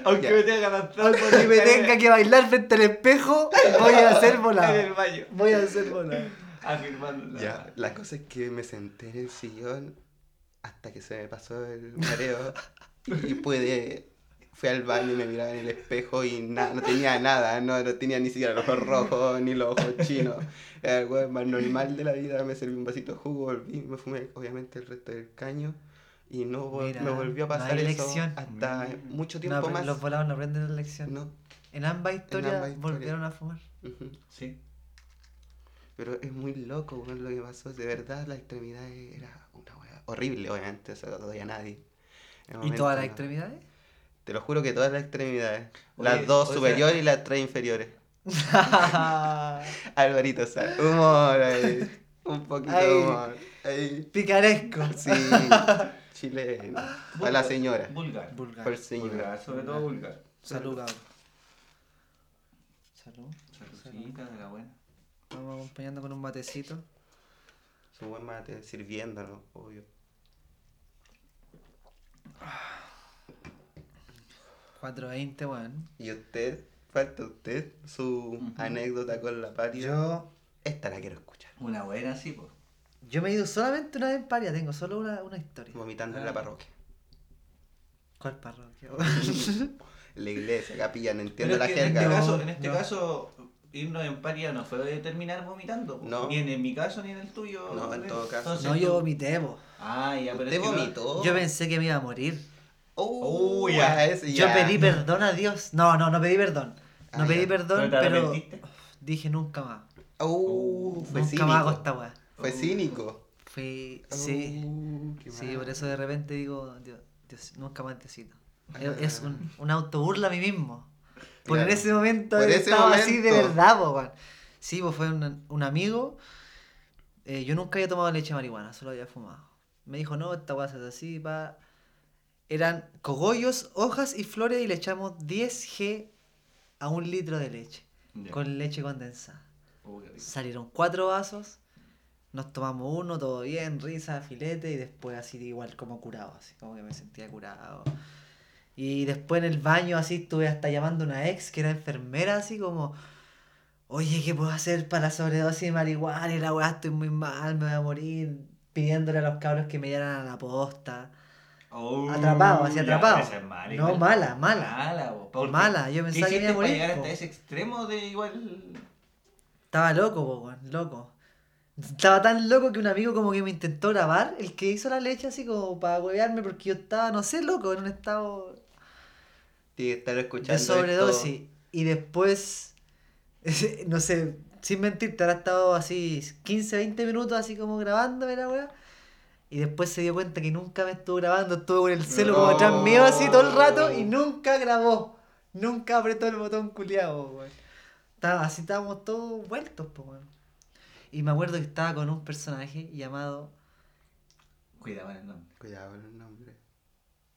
Aunque Ya. me tenga que Porque me tenga que bailar frente al espejo, voy a ser En el volado. baño. Voy a ser volado. Afirmando. la- Ya, la cosa es que me senté en el sillón hasta que se me pasó el mareo y pude, fui al baño y me miraba en el espejo y nada, no tenía nada, no, no tenía ni siquiera los ojos rojos ni los ojos chinos. Era el weón más normal de la vida, me serví un vasito de jugo, volví, me fumé obviamente el resto del caño y no vol- Mira, volvió a no pasar hay eso lección. hasta Mm. mucho No, tiempo más. los volados no aprenden la lección. No, En ambas historias ambas historias. volvieron a fumar. Sí. Pero es muy loco, weón, lo que pasó. De verdad, la extremidad era una weá horrible, obviamente. Eso no lo odia a nadie. ¿Y todas las extremidades? Te lo juro que todas las extremidades. Oye, las dos o sea- superiores y las tres inferiores. Alvarito, sal. Humor ahí. Un poquito de humor. Ahí. Picaresco. Sí. Chileno. A la señora. Vulgar. Vulgar. Por señora. Vulgar, sobre todo vulgar. Salud, cabrón. Salud. Saludcita de la buena. Vamos acompañando con un matecito. Su buen mate, sirviéndonos, obvio. 420, weón. ¿Y usted? ¿Falta usted su Ujú. anécdota con la paria? Yo, Esta la quiero escuchar. Una buena, sí, pues. Yo me he ido solamente una vez en paria, tengo solo una, una historia. Vomitando en la Ah. parroquia. ¿Cuál parroquia? La iglesia, capilla, no Pero entiendo la en jerga. este, No, caso, en este no. caso, irnos en paria no fue de terminar vomitando. No. Ni en, en mi caso ni en el tuyo. No, en todo caso. Entonces no, yo vomité, po. Ah, ya, pero ¿Usted es que no- vomitó? Yo pensé que me iba a morir. Oh, Oh, ya, ya. Yo pedí perdón a Dios. No, no, no pedí perdón. No Ah, pedí ya. perdón, ¿Pero te pero dije nunca más. Oh, fue nunca cínico. más hago esta weá. Fue cínico. Fui, sí. Oh, qué Sí, mal. por eso de repente digo, Dios, Dios, nunca más Diosito. Ah. Es- Es un, un autoburla a mí mismo. Porque Claro. en ese momento ese estaba así de verdad, po, weón. Sí, pues fue un, un amigo. eh, yo nunca había tomado leche de marihuana, solo había fumado. Me dijo, no, esta se hace así, pa. Eran cogollos, hojas y flores y le echamos 10G a un litro de leche. Con leche condensada. Oh. Salieron cuatro vasos, nos tomamos uno, todo bien, risa, filete, y después así igual como curado, así como que me sentía curado. Y después en el baño así estuve hasta llamando a una ex que era enfermera, así como, oye, ¿qué puedo hacer para la sobredosis de marihuana? Y la weá, estoy muy mal, me voy a morir, pidiéndole a los cabros que me dieran a la posta. Oh, Atrapado, así atrapado. No, mala, mala. Mala, Mala, yo ¿qué pensaba que me iba a morir, llegar hasta ese extremo de igual. Estaba loco, weón, loco. Estaba tan loco que un amigo como que me intentó grabar, el que hizo la leche así como para huevearme porque yo estaba, no sé, loco, en un estado que estar escuchando de esto. sobredosis. Y después, no sé, sin mentirte, ahora estado así 15, 20 minutos así como grabándome la weá. Y después se dio cuenta que nunca me estuvo grabando, estuvo con el celo como atrás mío así todo el rato y nunca grabó. Nunca apretó el botón culiado, weón. Así estábamos todos vueltos, pues, weón. Y me acuerdo que estaba con un personaje llamado Cuidado con el nombre. Cuidado con el nombre.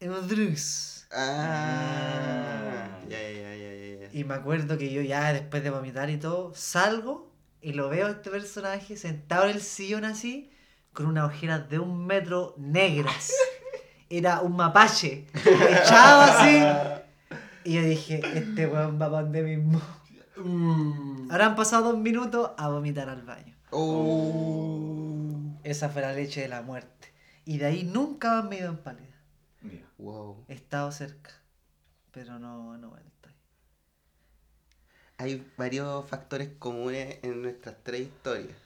Emodrux. Ah, Ah. ya, ya, ya, ya, ya. Y me acuerdo que yo ya después de vomitar y todo, salgo y lo veo a este personaje sentado en el sillón así, con unas ojeras de un metro negras. Era un mapache, echado así. Y yo dije, este weón va para donde mismo. Ahora han pasado dos minutos a vomitar al baño. Oh. Esa fue la leche de la muerte. Y de ahí nunca más me he ido en pálida. Wow. He estado cerca, pero no, no vuelto. Hay varios factores comunes en nuestras tres historias.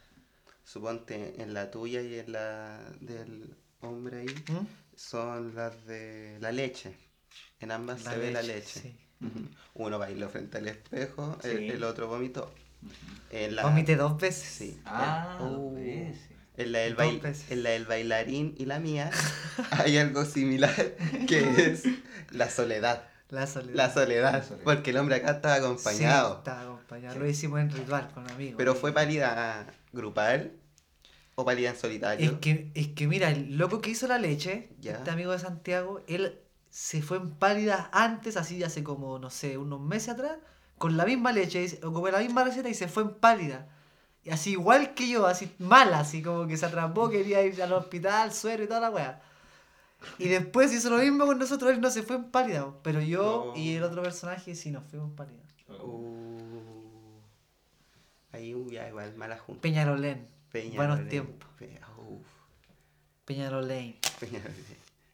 Suponte en la tuya y en la del hombre ahí ¿Mm? son las de la leche. En ambas se ve la leche. sí. Uno bailó frente al espejo, el, el otro vomitó. En la, Vomité dos veces. Sí. Ah, en, dos uh, veces. en la del bail- veces. en la del bailarín y la mía hay algo similar que es la soledad. La soledad. La soledad. La soledad. Porque el hombre acá estaba Sí, acompañado. estaba acompañado. Lo hicimos en ritual con amigos. Pero fue pálida grupal o pálida en solitario. Es que, es que mira, el loco que hizo la leche, Ya. este amigo de Santiago, él se fue en pálida antes, así hace como, no sé, unos meses atrás, con la misma leche, con la misma receta y se fue en pálida. Y así igual que yo, así mala, así como que se atrapó, quería ir al hospital, suero y toda la weá. Y después hizo lo mismo con nosotros, él no se fue en pálida, pero yo No. y el otro personaje sí nos fuimos en pálida. Uh, ahí uh, ya igual, mala junta. Peñarolén, Peña buenos tiempos. Pe- Peñarolén. Peña Lorena.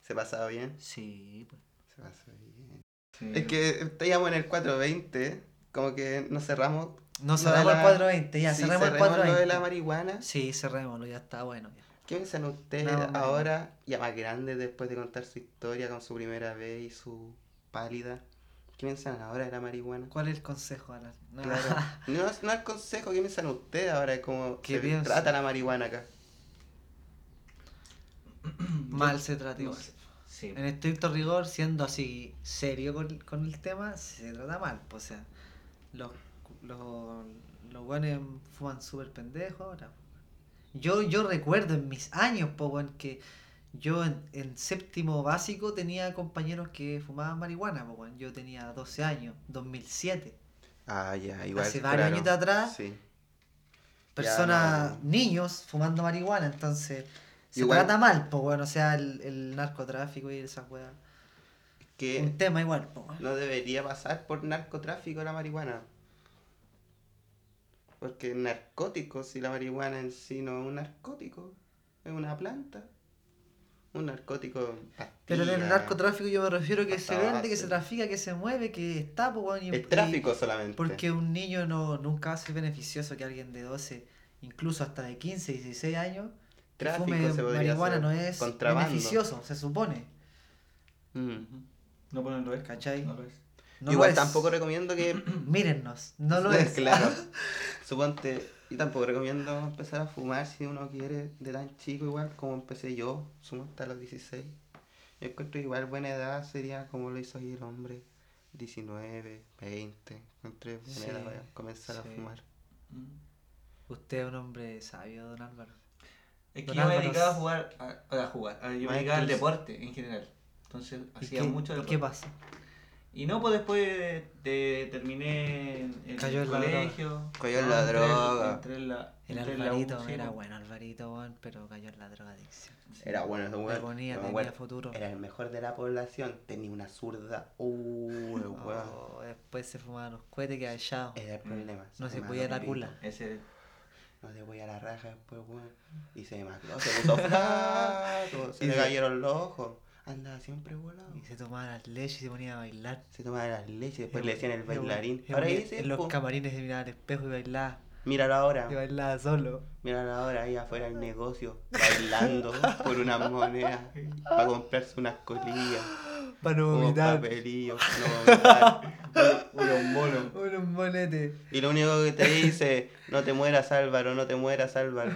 ¿Se pasaba bien? Sí, pues. Se pasó bien. Sí. Es que estábamos en el 420, como que nos cerramos. No lo de cerramos el la- 420, ya, sí, cerramos el cerremos lo de 420. la marihuana. Sí, cerrémoslo, ya está bueno. Ya. ¿Qué piensan ustedes No, ahora, ya más grande, después de contar su historia con su primera vez y su pálida? ¿Qué piensan ahora de la marihuana? ¿Cuál es el consejo, Alan? No, Claro. No, es consejo, ¿qué piensan ustedes ahora de cómo ¿Qué se trata la marihuana acá? Mal se trata igual. Sí. En estricto rigor, siendo así serio con, con el tema, se trata mal. pues, o sea, los, los, los guanes fuman súper pendejos ahora. Yo, yo recuerdo en mis años, po, weón, que yo en, en séptimo básico tenía compañeros que fumaban marihuana. Po. Yo tenía 12 años, 2007. Ah, ya, igual. Hace varios añitos atrás, Sí. Personas, no. niños fumando marihuana, entonces se Igual- trata mal, pues bueno, o sea, el, el narcotráfico y esas weas. Que Un tema igual, no debería pasar por narcotráfico la marihuana. Porque narcótico, si la marihuana en sí no es un narcótico, es una planta. Un narcótico. Pero en el narcotráfico yo me refiero que se vende, que se trafica, que se mueve, que está, bueno. y- Es tráfico solamente. Porque un niño no nunca va a ser beneficioso que alguien de 12, incluso hasta de 15, 16 años, Tráfico fume se marihuana no es beneficioso, se supone. Mm. No, pues no lo es. ¿Cachai? No lo es. No Igual lo es. tampoco recomiendo que. Mírennos, no lo es. claro. Suponte, y tampoco recomiendo empezar a fumar si uno quiere de tan chico, igual como empecé yo, sumo hasta los 16. Yo encuentro igual buena edad sería como lo hizo ahí el hombre, 19, 20. Encontré buena Sí, edad para comenzar a fumar. Mm. Usted es un hombre sabio, don Álvaro. Es que Don yo me Álvaro, dedicaba a jugar, a, a jugar, a- yo me dedicaba al deporte en general. Entonces ¿Y hacía qué, mucho ¿y deporte. qué pasa? Y no, pues después de, de- terminé en, en Cayó el colegio. Cayó en la entré- droga. entré en la- El entré en la U, Alvarito sí, era pues. bueno, Alvarito, pero cayó en la drogadicción. Era bueno ese weón. ponía, tenía futuro. Era el mejor de la población, tenía una zurda. Uh, weón. Oh, después se fumaban los cohetes que echado. Era el problema. No se podía la cula. Ese, No se voy a la raja después, weón. Y se macló, se puso flaco, se Y le se- cayeron los ojos. Andaba siempre volado. Y se tomaba las leches y se ponía a bailar. Se tomaba las leches, después le decían el bailarín. Ahora dice, En los po, camarines se miraba al espejo y bailaba. míralo ahora. Y bailaba solo. Míralo ahora ahí afuera del negocio, bailando por unas monedas, para comprarse unas colillas, Para no unos vomitar. papelillos, no vomitar, unos monos. Unos monetes. Y lo único que te dice, no te mueras Álvaro, no te mueras Álvaro.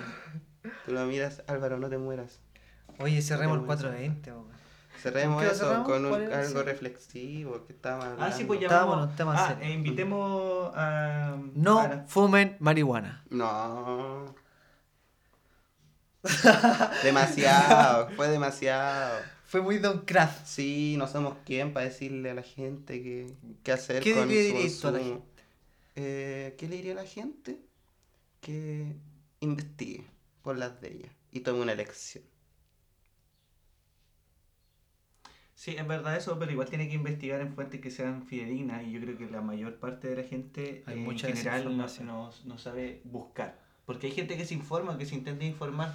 Tú lo miras, Álvaro, no te mueras. Oye, cerremos el Tengo eso. 420, weón. Cerremos ¿Qué lo eso cerramos? con un- algo Sí. reflexivo que estábamos hablando. Ah, sí, pues un tema ah, serio. invitemos a. No fumen marihuana. No. demasiado, fue demasiado. Fue muy Don Craft. Sí, no somos quién para decirle a la gente qué, qué hacer ¿Qué con le su a la gente? Eh, ¿Qué le diría a la gente? Que investigue por las de ella y tome una elección. Sí, es verdad eso, pero igual tiene que investigar en fuentes que sean fidedignas y yo creo que la mayor parte de la gente Hay eh, en mucha general no, desinformación. no- no sabe buscar. Porque hay gente que se informa, que se intenta informar,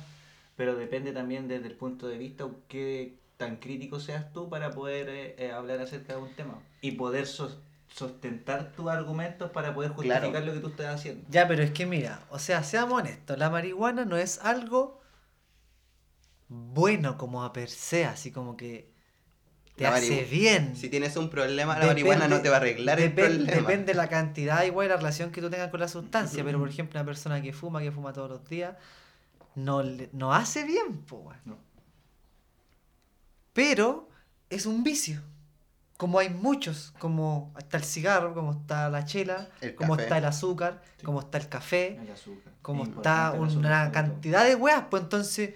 pero depende también desde el punto de vista qué tan crítico seas tú para poder eh, eh, hablar acerca de un tema y poder sos- sustentar tus argumentos para poder justificar Claro. lo que tú estás haciendo. Ya, pero es que mira, o sea, seamos honestos, la marihuana no es algo bueno como a per se, así como que te La hace bien. Si tienes un problema, la Depende- marihuana no te va a arreglar el problema. Depende la cantidad igual y la relación que tú tengas con la sustancia, pero por ejemplo una persona que fuma, que fuma todos los días, no, no hace bien, po. No. Pero es un vicio. Como hay muchos, como está el cigarro, como está la chela, El como café. está el azúcar, Sí. como está el café, El como Es está una cantidad de weas, pues entonces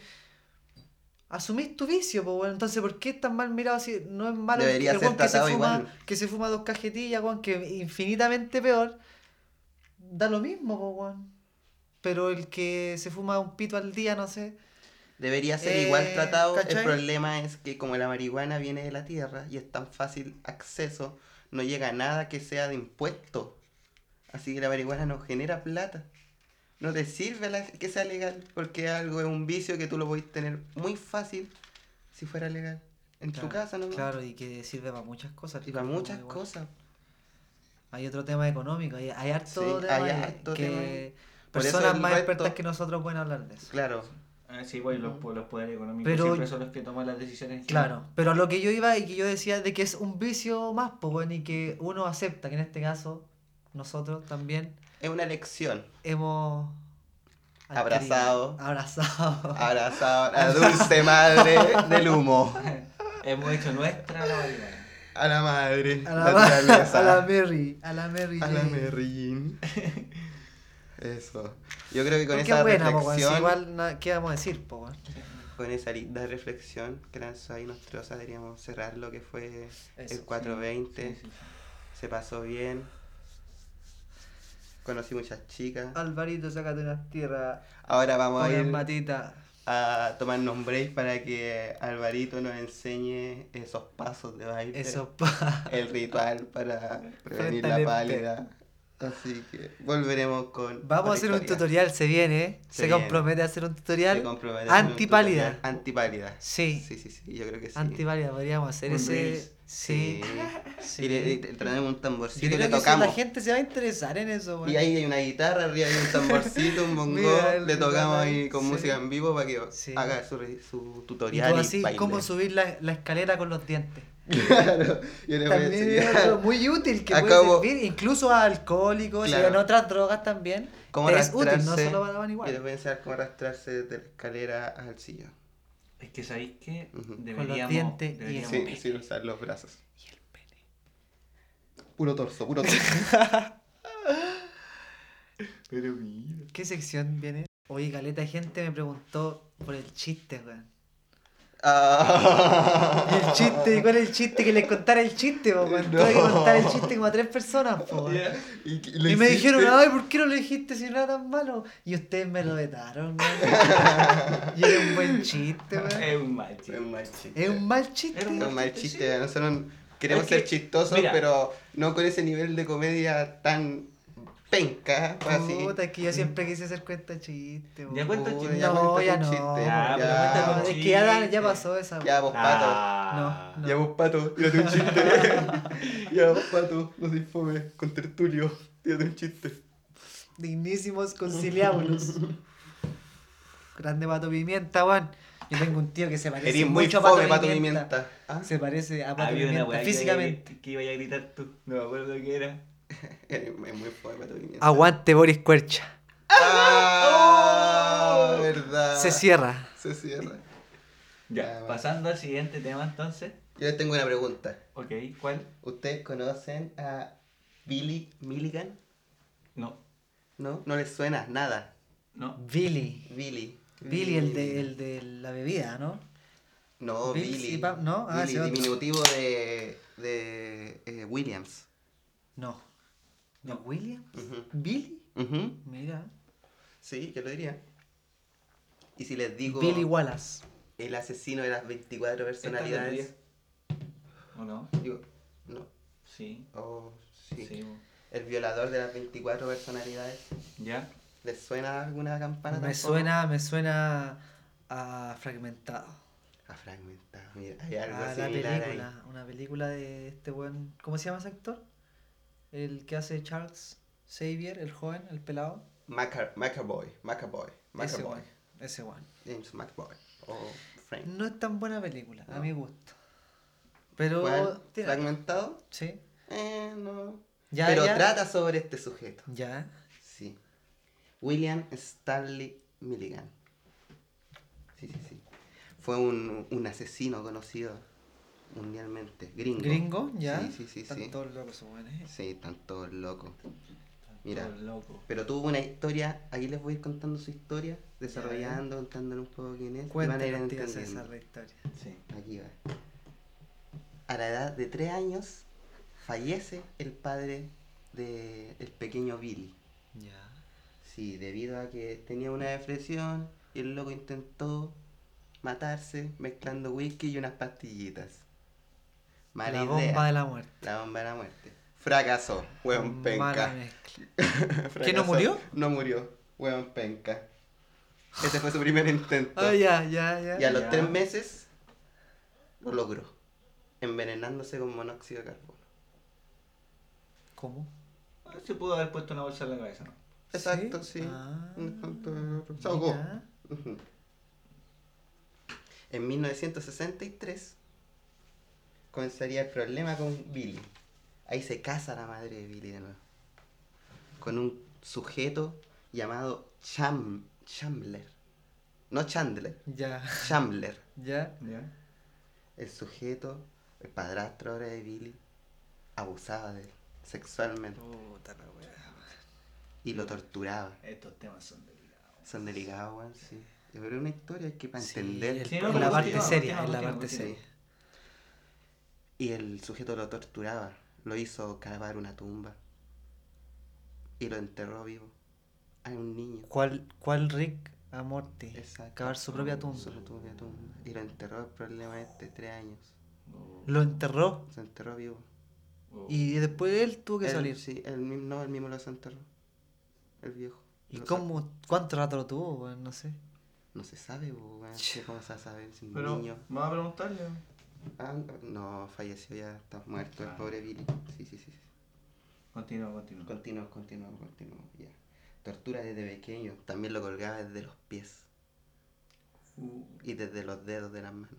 asumís tu vicio, pues bueno, entonces ¿por qué estás mal mirado si no es malo el- el que se tratado fuma, igual. que se fuma dos cajetillas, weón, que infinitamente peor, da lo mismo, pues weón. Pero el que se fuma un pito al día, no sé. Debería ser Eh, igual tratado. ¿cachai? El problema es que como la marihuana viene de la tierra y es tan fácil acceso, no llega a nada que sea de impuesto. Así que la marihuana no genera plata. No te sirve la- que sea legal porque algo es un vicio que tú lo podés tener muy fácil si fuera legal. En tu casa, ¿no? Claro, y que sirve para muchas cosas. Y para muchas igual. cosas. Hay otro tema económico, hay, hay harto Sí, tema hay harto que tema personas más resto- expertas que nosotros pueden hablar de eso. Claro. Ah, sí, pues los, los poderes económicos Pero- siempre son los que toman las decisiones. Claro, pero a lo que yo iba y que yo decía de que es un vicio más, pues bueno, y que uno acepta que en este caso nosotros también Es una elección. hemos Abrazado. abrazado Abrazado a la dulce madre del humo. Hemos hecho nuestra la marihuana. A la madre. a la, naturaleza. a la Mary, a la Mary. A la Jane. Mary Jean. Eso. Yo creo que con esa buena, po, reflexión, igual ¿qué vamos a decir, po, con esa linda reflexión que lanzó ahí Nostrosa, deberíamos cerrar lo que fue Eso, el 420. Sí, sí, sí. Se pasó bien. Conocí muchas chicas. Alvarito, sácate unas tierras, Ahora vamos a ir matita. a tomarnos un break para que Alvarito nos enseñe esos pasos de baile. Eso pa. El ritual para prevenir la pálida. Así que volveremos con. Vamos a hacer un tutorial, se viene. ¿eh? Se Se, viene. compromete a hacer un tutorial. Antipálida. Antipálida. Sí, Sí, sí, sí, yo creo que sí. antipálida, podríamos hacer Un ese. Reels. Sí. Sí. Y le, y le traemos un Yo tamborcito y creo le que tocamos. la gente se va a interesar en eso. Y ahí hay una guitarra, arriba hay un tamborcito, un bongo. Mira, le tocamos ahí con sí. música en vivo para que Sí. haga su, su Y tutorial. Y, así, baile. cómo subir la, la escalera con los dientes. Claro, yo le voy a es algo muy útil que Acabo- puede servir, incluso a alcohólicos y en otras drogas también. cómo es útil, no solo para la Y les voy a enseñar cómo arrastrarse desde la escalera al sillón. Es que sabéis que Ujú. deberíamos. dientes y el deberíamos- Sí, usar los brazos. Y el pene. Puro torso, puro torso. Pero mira. ¿Qué sección viene? Oye, caleta de gente me preguntó por el chiste, weón. Ah. Y el chiste, ¿y cuál es el chiste? Que les contara el chiste, po, weón. Tuve que No. contar el chiste como a tres personas, po, weón. Y, y me hiciste. dijeron, ay, ¿por qué no lo dijiste si no era tan malo? Y ustedes me lo vetaron. Y era un buen chiste, weón. Es un mal chiste. Es un mal chiste. Es un mal chiste. Es un mal chiste, chiste. Nosotros queremos Es que, ser chistosos, mira. pero no con ese nivel de comedia tan penca. Así. Puta, es que yo siempre quise hacer cuenta chiste, Ya weón. cuenta chiste. No, cuenta ya tu no. chiste. Ya, pero Ya. cuenta tu Es que ya, ya pasó esa. Ya, vos, pato. Ah. No, Ya vos, pato, tírate un chiste. ya vos, pato, no se fome, con tertulio, tírate un chiste. Dignísimos conciliábulos. Grande pato pimienta, weón. Yo tengo un tío que se parece Eres muy mucho a fome, pato, pato pimienta. pimienta. ¿Ah? Se parece a pato Había una pimienta que físicamente. a- que iba a gritar tú. No me acuerdo qué era. Eres muy pimienta. Aguante Boris Cuercha. Ah, verdad. Se cierra. Se cierra. Ya, pasando al siguiente tema entonces. Yo les tengo una pregunta. Ok, ¿cuál? ¿Ustedes conocen a Billy Milligan? No, ¿No? ¿No les suena nada? no. Billy. Billy. Billy, el de, el de la bebida, ¿no? No, Bill Billy. y Pap- ¿no? Ah, Billy, diminutivo de, de eh, Williams. No. ¿No No. William? Ujú. ¿Billy? Mira. Sí, yo lo diría. Y si les digo Billy Wallace. el asesino de las 24 personalidades. ¿O no? Digo, no. Sí. Oh, sí. El violador de las 24 personalidades. ¿Ya? ¿Les suena alguna campana? Me tampoco? suena, me suena a fragmentado. A fragmentado. Mira, hay algo A la similar ahí. película. Una película de este buen. ¿Cómo se llama ese actor? El que hace Charles Xavier, el joven, el pelado. McAvoy. McAvoy. McAvoy. Ese one. James McAvoy. O Frank. No es tan buena película, a No. mi gusto. Pero. Tiene- ¿Fragmentado? Sí. Eh, no. Ya, Pero ya. trata sobre este sujeto. Ya. Sí. William Stanley Milligan. Sí, sí, sí. Fue un, un asesino conocido mundialmente. Gringo. Gringo, ya. Sí, sí, sí. Están sí. todos locos, esos buenos, ¿eh? Sí, están todos locos. Mira. Loco. Pero tuvo una historia, aquí les voy a ir contando su historia, desarrollando, contándole un poco quién es. y van a ir Cuéntanos, entendiendo. Sí. Aquí va. A la edad de 3 años fallece el padre del el pequeño Billy. Ya. Sí, debido a que tenía una depresión y el loco intentó matarse mezclando whisky y unas pastillitas. Mala la idea. bomba de la muerte. La bomba de la muerte. Fracasó, hueón penca. ¿Que no murió? No murió, hueón penca. Ese fue su primer intento. Ah, ya, ya, ya. Y a los Ya. tres meses lo logró, envenenándose con monóxido de carbono. ¿Cómo? Ah, Se pudo haber puesto una bolsa en la cabeza, ¿no? Exacto, sí. Ah, Un tanto- Se ahogó. En 1963 comenzaría el problema con Billy. Ahí se casa la madre de Billy de nuevo. Con un sujeto llamado Cham Chandler. No Chandler, Ya, Chandler. ya. ¿Ya? El sujeto, el padrastro ahora de Billy, abusaba de él sexualmente Puta la weá. y lo torturaba. Estos temas son delicados. Son delicados, weón, sí. Pero es una historia que para Sí, entender. el- Sí, no, en la parte seria, en la parte seria. Y el sujeto lo torturaba, lo hizo cavar una tumba y lo enterró vivo. Hay un niño. ¿Cuál, cuál Rick a Morty? Exacto. Cavar su propia tumba. Su propia tumba. Y lo enterró el problema este, tres años. Lo enterró Se enterró vivo. y después él tuvo que Él, salir. Sí, él mismo, no, él mismo lo desenterró. El viejo. ¿Y Lo cómo, cuánto rato lo tuvo? weón? No sé. No se sabe, po, weón. ¿Qué- ¿Cómo se va a saber? Si un Pero, niño. ¿me vas a preguntarle? Ah, no, falleció ya, está muerto el Ah. pobre Billy. Sí, sí, sí. sí. Continúa, continúa. Continuamos, continuamos, ya. Tortura desde pequeño, también lo colgaba desde los pies Uh, y desde los dedos de las manos.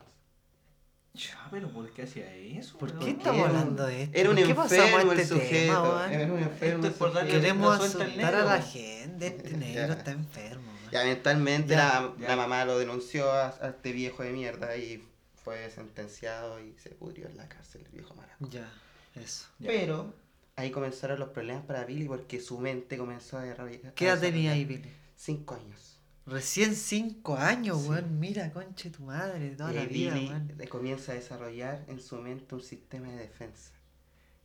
ya, pero ¿por qué hacía eso? ¿Por qué estamos hablando de esto? Era un ¿Por qué pasamos a enfermo el este sujeto. tema, era un enfermo Esto el es por darle sujeto. Queremos asustar a la gente. Este Ya. negro está enfermo. weón. Y eventualmente Ya, la, ya. la mamá lo denunció a, a este viejo de mierda y fue sentenciado y se pudrió en la cárcel, el viejo maraco. Ya, eso. Ya. Pero ahí comenzaron los problemas para Billy porque su mente comenzó a desarrollar. ¿Qué edad tenía ahí, Billy? Cinco años. Recién cinco años, Sí. weón. Mira, conche tu madre, toda y la vida, Billy weón. comienza a desarrollar en su mente un sistema de defensa,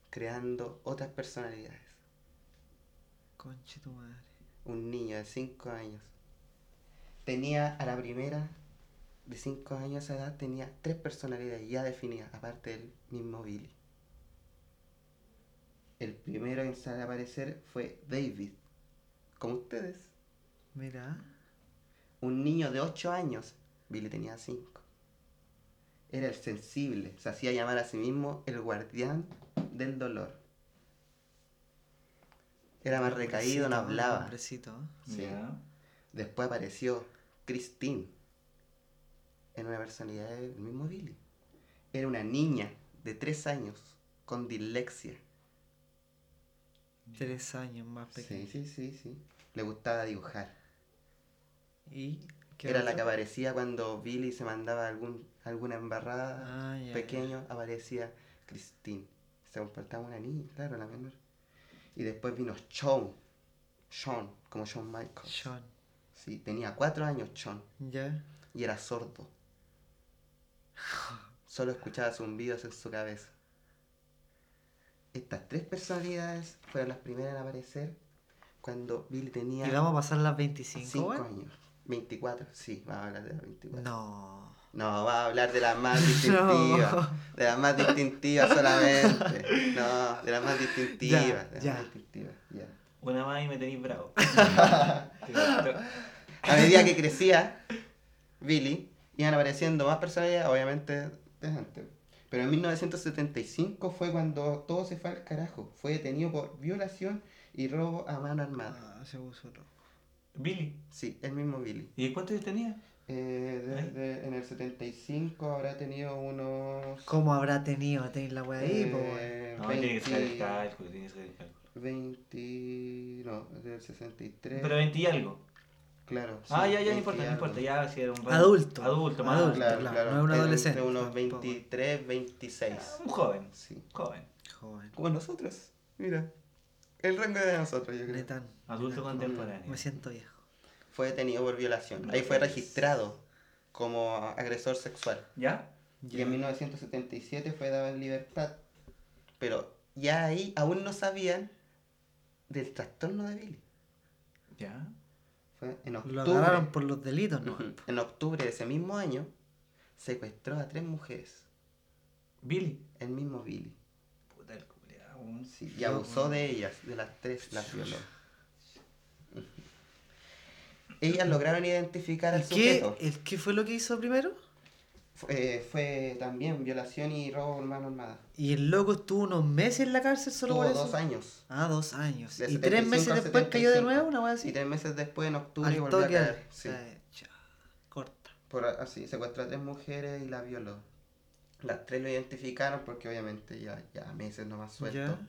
creando otras personalidades. Conche tu madre. Un niño de 5 años. Tenía a la primera, de 5 años de edad, tenía tres personalidades ya definidas, aparte del mismo Billy. El primero en sale a aparecer fue David, como ustedes. Mira. Un niño de 8 años, Billy tenía 5. Era el sensible, se hacía llamar a sí mismo el guardián del dolor. Era más recaído, no hablaba. hombrecito. Sí. Después apareció Christine en una personalidad del mismo Billy. Era una niña de 3 años con dislexia. Tres años más pequeño. Sí, sí, sí, sí. Le gustaba dibujar. ¿Y qué Era la que aparecía cuando Billy se mandaba algún, alguna embarrada Ah, ya, pequeño, aparecía Christine. Se comportaba una niña, claro, la menor. Y después vino Sean. Sean, como Shawn ya. Michaels. Sean. Sí, tenía cuatro años Sean. Ya. y era sordo. Solo escuchaba zumbidos en su cabeza. Estas tres personalidades fueron las primeras en aparecer cuando Billy tenía ¿Y vamos a pasar las 25, 5 weón? años. 24, sí, vamos a hablar de las 24. No. No, vamos a hablar de las más distintivas. De las más distintivas solamente. No, de las más distintivas. Ya, de las ya. más distintivas, ya. Una más y me tenéis bravo. A medida que crecía Billy, iban apareciendo más personalidades, obviamente, de antes. Pero en 1975 fue cuando todo se fue al carajo. Fue detenido por violación y robo a mano armada. Ah, se puso loco. Billy. Sí, el mismo Billy. ¿Y cuántos años tenía? Eh, desde en el 75 habrá tenido unos... ¿Cómo habrá tenido? Tenéis la weá ahí, eh, No, tiene que sacar el 20, cálculo, tiene que sacar el cálculo. 20... No, del 63. Pero 20 y algo. Claro. ah, ya, ya, no 20 importa, no importa. Ya, si era un Adulto. Adulto, más Adulto. adulto. Claro, claro, claro. no es un Entre adolescente, unos tampoco. 23, 26. Un joven. Sí. Joven. Joven. Como nosotros. Mira. El rango de nosotros, yo creo. Netán. Adulto contemporáneo. Me siento viejo. Fue detenido por violación. Ahí fue registrado como agresor sexual. ¿Ya? Y en 1977 fue dado en libertad. Pero ya ahí aún no sabían del trastorno de Billy. ¿Ya? Fue en Lo octubre. agarraron por los delitos, ¿no? En octubre de ese mismo año secuestró a tres mujeres. Billy. El mismo Billy. Puta el culiao. Sí, y abusó de ellas, de las tres, las violó. Ellas lograron identificar al ¿El qué, sujeto. ¿El qué fue lo que hizo primero? Fue, eh, fue también violación y robo con mano armada. Y el loco estuvo unos meses en la cárcel solo Tuvo por eso. dos años. Ah, dos años. De y tres 75 meses después cayó de 75. nuevo, una weá así. Y tres meses después, en octubre, Al volvió a caer. Sí. corta. Por así, secuestró a tres mujeres y las violó. Las tres lo identificaron porque obviamente ya, ya meses nomás suelto. Ya.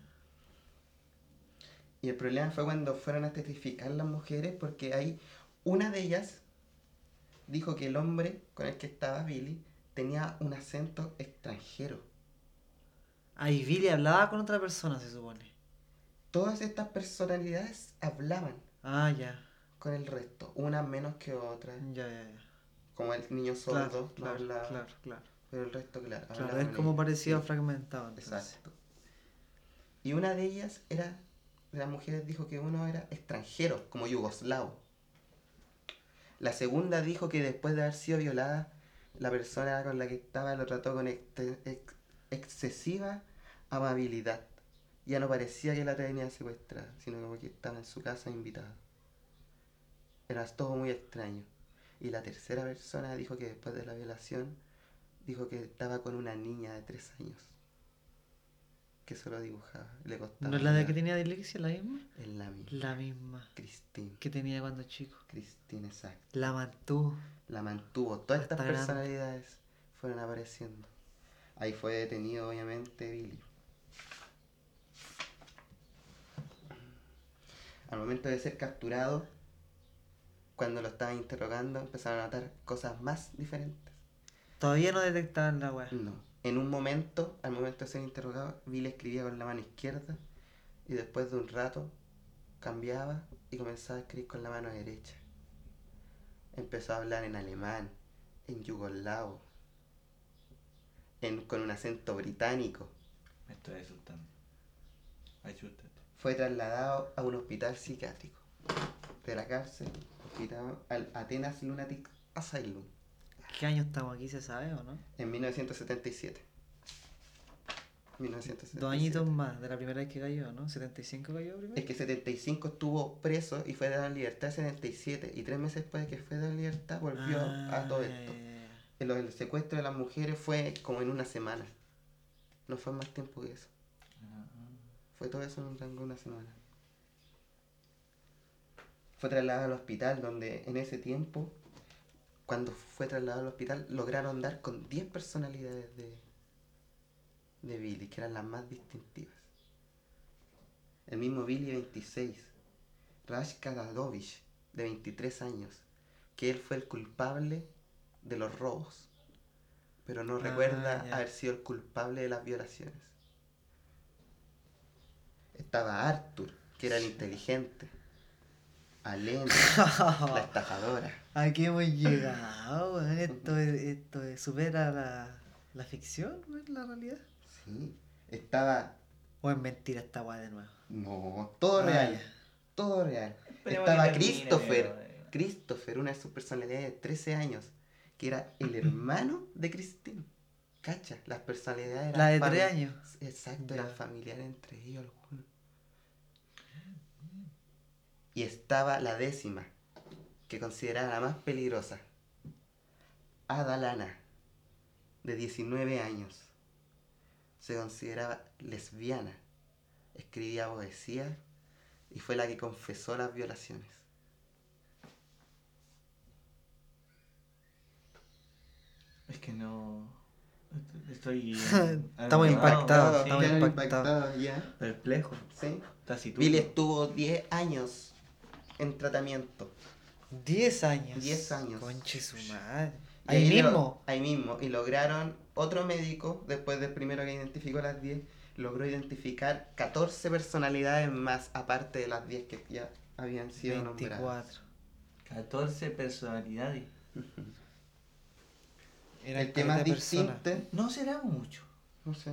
Y el problema fue cuando fueron a testificar las mujeres porque hay una de ellas dijo que el hombre con el que estaba Billy tenía un acento extranjero. Ahí Billy hablaba con otra persona, se supone. Todas estas personalidades hablaban Ah, ya. con el resto, unas menos que otras. Ya, ya, ya. Como el niño sordo Claro, claro, hablaba, claro, claro. pero el resto, claro. Claro, es como parecido a Sí, fragmentado. entonces. Exacto. Y una de ellas era, de las mujeres dijo que uno era extranjero, como yugoslavo. La segunda dijo que después de haber sido violada, la persona con la que estaba lo trató con ex- ex- excesiva amabilidad. Ya no parecía que la tenía secuestrada, sino como que estaba en su casa invitada. Era todo muy extraño. Y la tercera persona dijo que después de la violación, dijo que estaba con una niña de tres años. Que solo dibujaba. Le costaba. ¿No es la de que tenía dislexia la misma? Es la misma. La misma Cristina. que tenía cuando chico. Cristina, exacto. La mantuvo. La mantuvo. Todas estas grande. personalidades fueron apareciendo. Ahí fue detenido, obviamente, Billy. Al momento de ser capturado, cuando lo estaban interrogando, empezaron a notar cosas más diferentes. Todavía no detectaban la weá. No. En un momento, al momento de ser interrogado, Billy escribía con la mano izquierda y después de un rato cambiaba y comenzaba a escribir con la mano derecha. Empezó a hablar en alemán, en yugoslavo, en, con un acento británico. Me estoy asustando. Ayúdate. Fue trasladado a un hospital psiquiátrico de la cárcel, hospital al Atenas Lunatic Asylum, ¿Qué año estamos aquí? ¿Se sabe o no? en 1977. 1977. Dos añitos más de la primera vez que cayó, ¿no? ¿75 cayó primero? Es que 75 estuvo preso y fue dado en libertad en 77 y tres meses después de que fue dado en libertad volvió a todo Ah, esto. ya, ya. El, el secuestro de las mujeres fue como en una semana. No fue más tiempo que eso. Fue todo eso en un rango de una semana. Fue trasladado al hospital donde en ese tiempo, cuando fue trasladado al hospital, lograron dar con 10 personalidades de, de Billy, que eran las más distintivas. El mismo Billy 26, Rashka Dadovich, de 23 años, que él fue el culpable de los robos, pero no Ah, recuerda haber sido el culpable de las violaciones. Estaba Arthur, que era el inteligente. Alena, la estafadora. Aquí hemos llegado, weón. Esto, es, esto es- supera la, la ficción, ¿no es la realidad? Sí. Estaba. ¿O es mentira esta weá de nuevo? No, todo Ah, real. Todo real. Estaba Christopher. eh, Christopher, una de sus personalidades de 13 años, que era el hermano de Christine. Cacha, las personalidades eran. La de fami- tres años. Exacto, eran familiares entre ellos algunos. Y estaba la décima, que consideraba la más peligrosa. Ada Lana, de 19 años. Se consideraba lesbiana. Escribía poesía y fue la que confesó las violaciones. Es que no. Estoy. Estamos impactados, sí, estamos impactados. ya. Perplejo. Sí. Billy estuvo 10 años en tratamiento. 10 años. 10 años. Conche su madre. Y Ahí mismo. ahí mismo. Y lograron, otro médico, después del primero que identificó las 10, logró identificar 14 personalidades más, aparte de las 10 que ya habían sido nombradas. 24. 14 personalidades. Eran El que más distinto, No será mucho. no sé.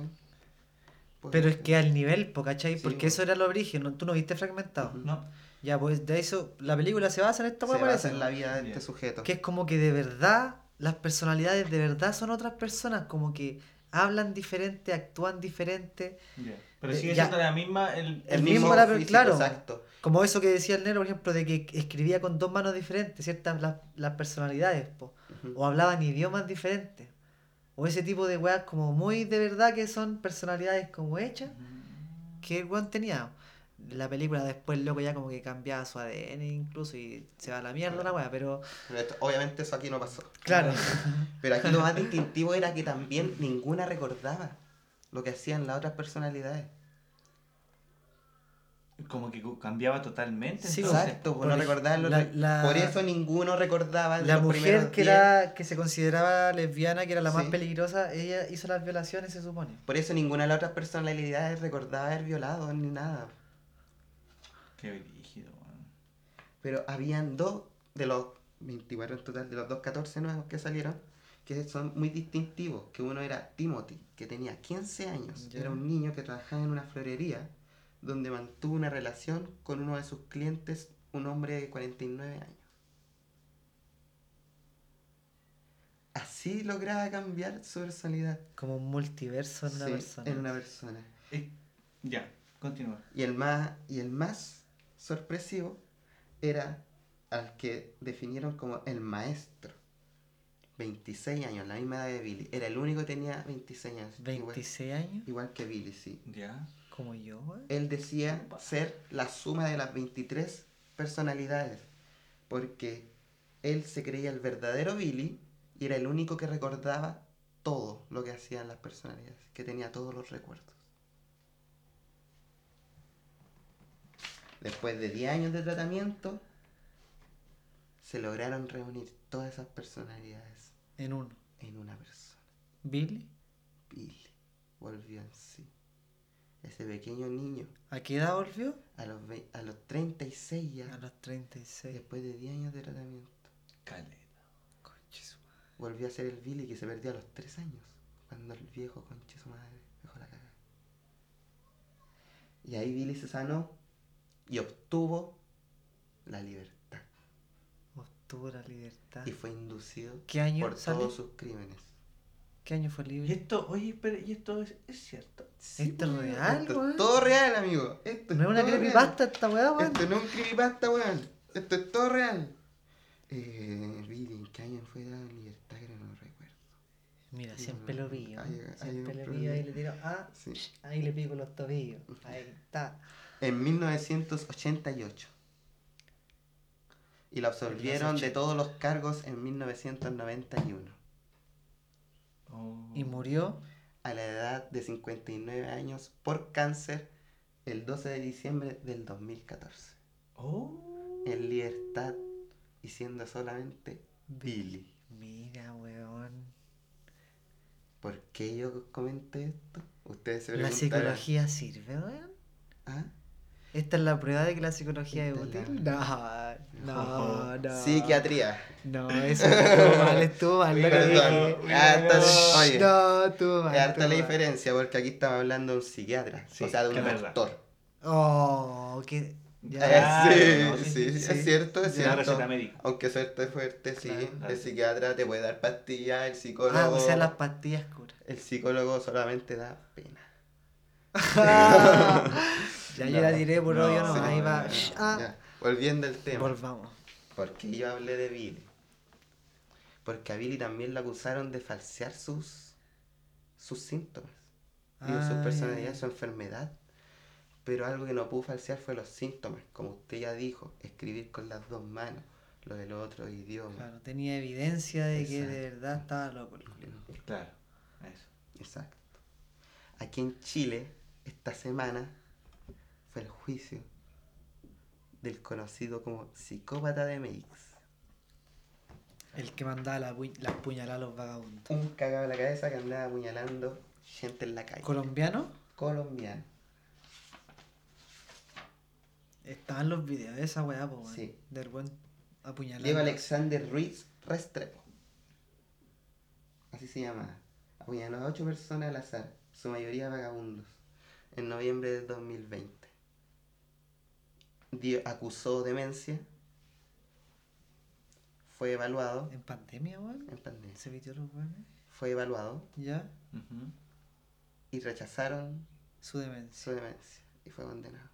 Pero es que al nivel, ¿cachai? Sí, Porque po. eso era lo origen, ¿no? tú no viste fragmentado. No. Ya, pues de eso, la película se basa en esta se weá, basa parece. en la vida de este sujeto. Que es como que de verdad, las personalidades de verdad son otras personas, como que hablan diferente, actúan diferente. Ya. Pero Eh, sigue ya. siendo la misma. El, el mismo para- físico, claro. Exacto. Como eso que decía el negro, por ejemplo, de que escribía con dos manos diferentes, ciertas las, las personalidades, po. O hablaban idiomas diferentes. O ese tipo de weas como muy de verdad que son personalidades como hechas que el weón tenía. La película después loco ya como que cambiaba su ADN incluso y se va a la mierda la weá, pero Pero esto- obviamente eso aquí no pasó. claro. Pero aquí lo más distintivo era que también ninguna recordaba lo que hacían las otras personalidades. Como que cambiaba totalmente. Sí, entonces. Exacto, pues por no recordaban lo la- que- la- Por eso ninguno recordaba La los mujer que 10. era que se consideraba lesbiana, que era la más peligrosa, ella hizo las violaciones se supone. Por eso ninguna de las otras personalidades recordaba haber violado ni nada. Qué brígido, weón. Pero habían dos de los 24 en total, de los dos 14 nuevos que salieron, que son muy distintivos. Que uno era Timothy, que tenía 15 años. Era un niño que trabajaba en una florería donde mantuvo una relación con uno de sus clientes, un hombre de 49 años. Así lograba cambiar su personalidad. Como un multiverso en una Sí, persona. en una persona. Eh, ya, continúa. Y el más, y el más sorpresivo era al que definieron como el maestro. 26 años, la misma edad de Billy. Era el único que tenía 26 años. Igual, 26 años, igual que Billy, sí. Ya. como yo, weón. Él decía ser la suma de las 23 personalidades. Porque él se creía el verdadero Billy y era el único que recordaba todo lo que hacían las personalidades. Que tenía todos los recuerdos. Después de 10 años de tratamiento, se lograron reunir todas esas personalidades En uno. en una persona. Billy, Billy volvió en sí. Ese pequeño niño, ¿a qué edad volvió? a los, vei- a los 36 ya, A los 36. después de 10 años de tratamiento, Caleta. Conche su madre. volvió a ser el Billy que se perdió a los 3 años, cuando el viejo conche su madre dejó la cagada. Y ahí Billy se sanó y obtuvo la libertad. Obtuvo la libertad. Y fue inducido ¿Qué año por sale? todos sus crímenes. ¿Qué año fue Y libre? esto, oye, pero, ¿y esto es, es cierto? Sí, Esto es real, esto weón. es todo real, amigo. Esto No es una todo real. creepypasta esta weá, weón. Esto no es un creepypasta, weón. Esto es todo real. Eh, Billy, ¿en qué año fue dado en libertad? Que no recuerdo. Mira, Sí, siempre no, lo pillo. hay- hay Siempre un lo pillo, ahí le tiro. Ah, Sí. ahí le pico los tobillos. Ahí está. En 1988. Y lo absolvieron de todos los cargos en 1991. Oh. Y murió A la edad de 59 años por cáncer el 12 de diciembre del 2014. Oh. En libertad y siendo solamente Billy. Mira, weón. ¿Por qué yo comenté esto? Ustedes se ¿La psicología sirve, weón? ¿Ah? ¿Esta es la prueba de que la psicología es útil? la- No, no, no. Psiquiatría. No, eso estuvo mal, estuvo mal. lo Perdón. Harta- No, oye, No, estuvo mal. Es harta la mal. diferencia porque aquí estamos hablando de un psiquiatra, Sí, o sea, de un doctor. Oh, que. Eh, Ya. sí, no, sí, sí, sí, es cierto, es cierto. Aunque suerte fuerte, sí. Claro, claro. El psiquiatra te puede dar pastillas, el psicólogo. Ah, o sea, las pastillas curan. El psicólogo solamente da pena. ya yo la diré por odio, no, ahí no, va. Ah, Volviendo al tema. volvamos. ¿Por qué yo hablé de Billy? Porque a Billy también lo acusaron de falsear sus, sus síntomas. Digo, Ah, su ya, personalidad, su enfermedad. Pero algo que no pudo falsear fue los síntomas. Como usted ya dijo, escribir con las dos manos, lo del otro idioma. Claro, tenía evidencia de que de verdad estaba loco el. Claro. Eso. Exacto. Aquí en Chile, esta semana, fue el juicio del conocido como psicópata de Meix. El que mandaba la pu- las puñaladas a los vagabundos. Un cagado en la cabeza que andaba apuñalando gente en la calle. ¿Colombiano? Colombiano. Estaban los videos de esa weá, po. Sí. Del buen apuñalado. Diego Alexander Ruiz Restrepo. Así se llama. Apuñaló a ocho personas al azar, su mayoría vagabundos, en noviembre del 2020. Dio- acusó demencia. Fue evaluado ¿En pandemia, weón? en pandemia. ¿Se vistió los weones? Fue evaluado Ya. Y rechazaron Su demencia. su demencia y fue condenado.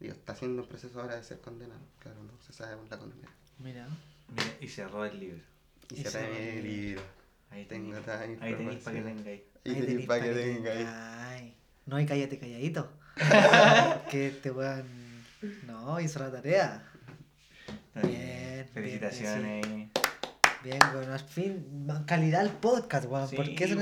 Digo, está haciendo un proceso ahora de ser condenado. Claro, no se sabe la condena. Mira. Mira, y cerró el libro. Y, Y va el libro. Ahí Tengo tenéis. Ahí tenéis para que tengáis. Ahí tenéis para pa' que tengáis. No, y cállate calladito. que este weón. No, hizo la tarea. Bien, bien, Felicitaciones. Bien, weón, al fin, calidad al podcast, weón. Sí, porque eso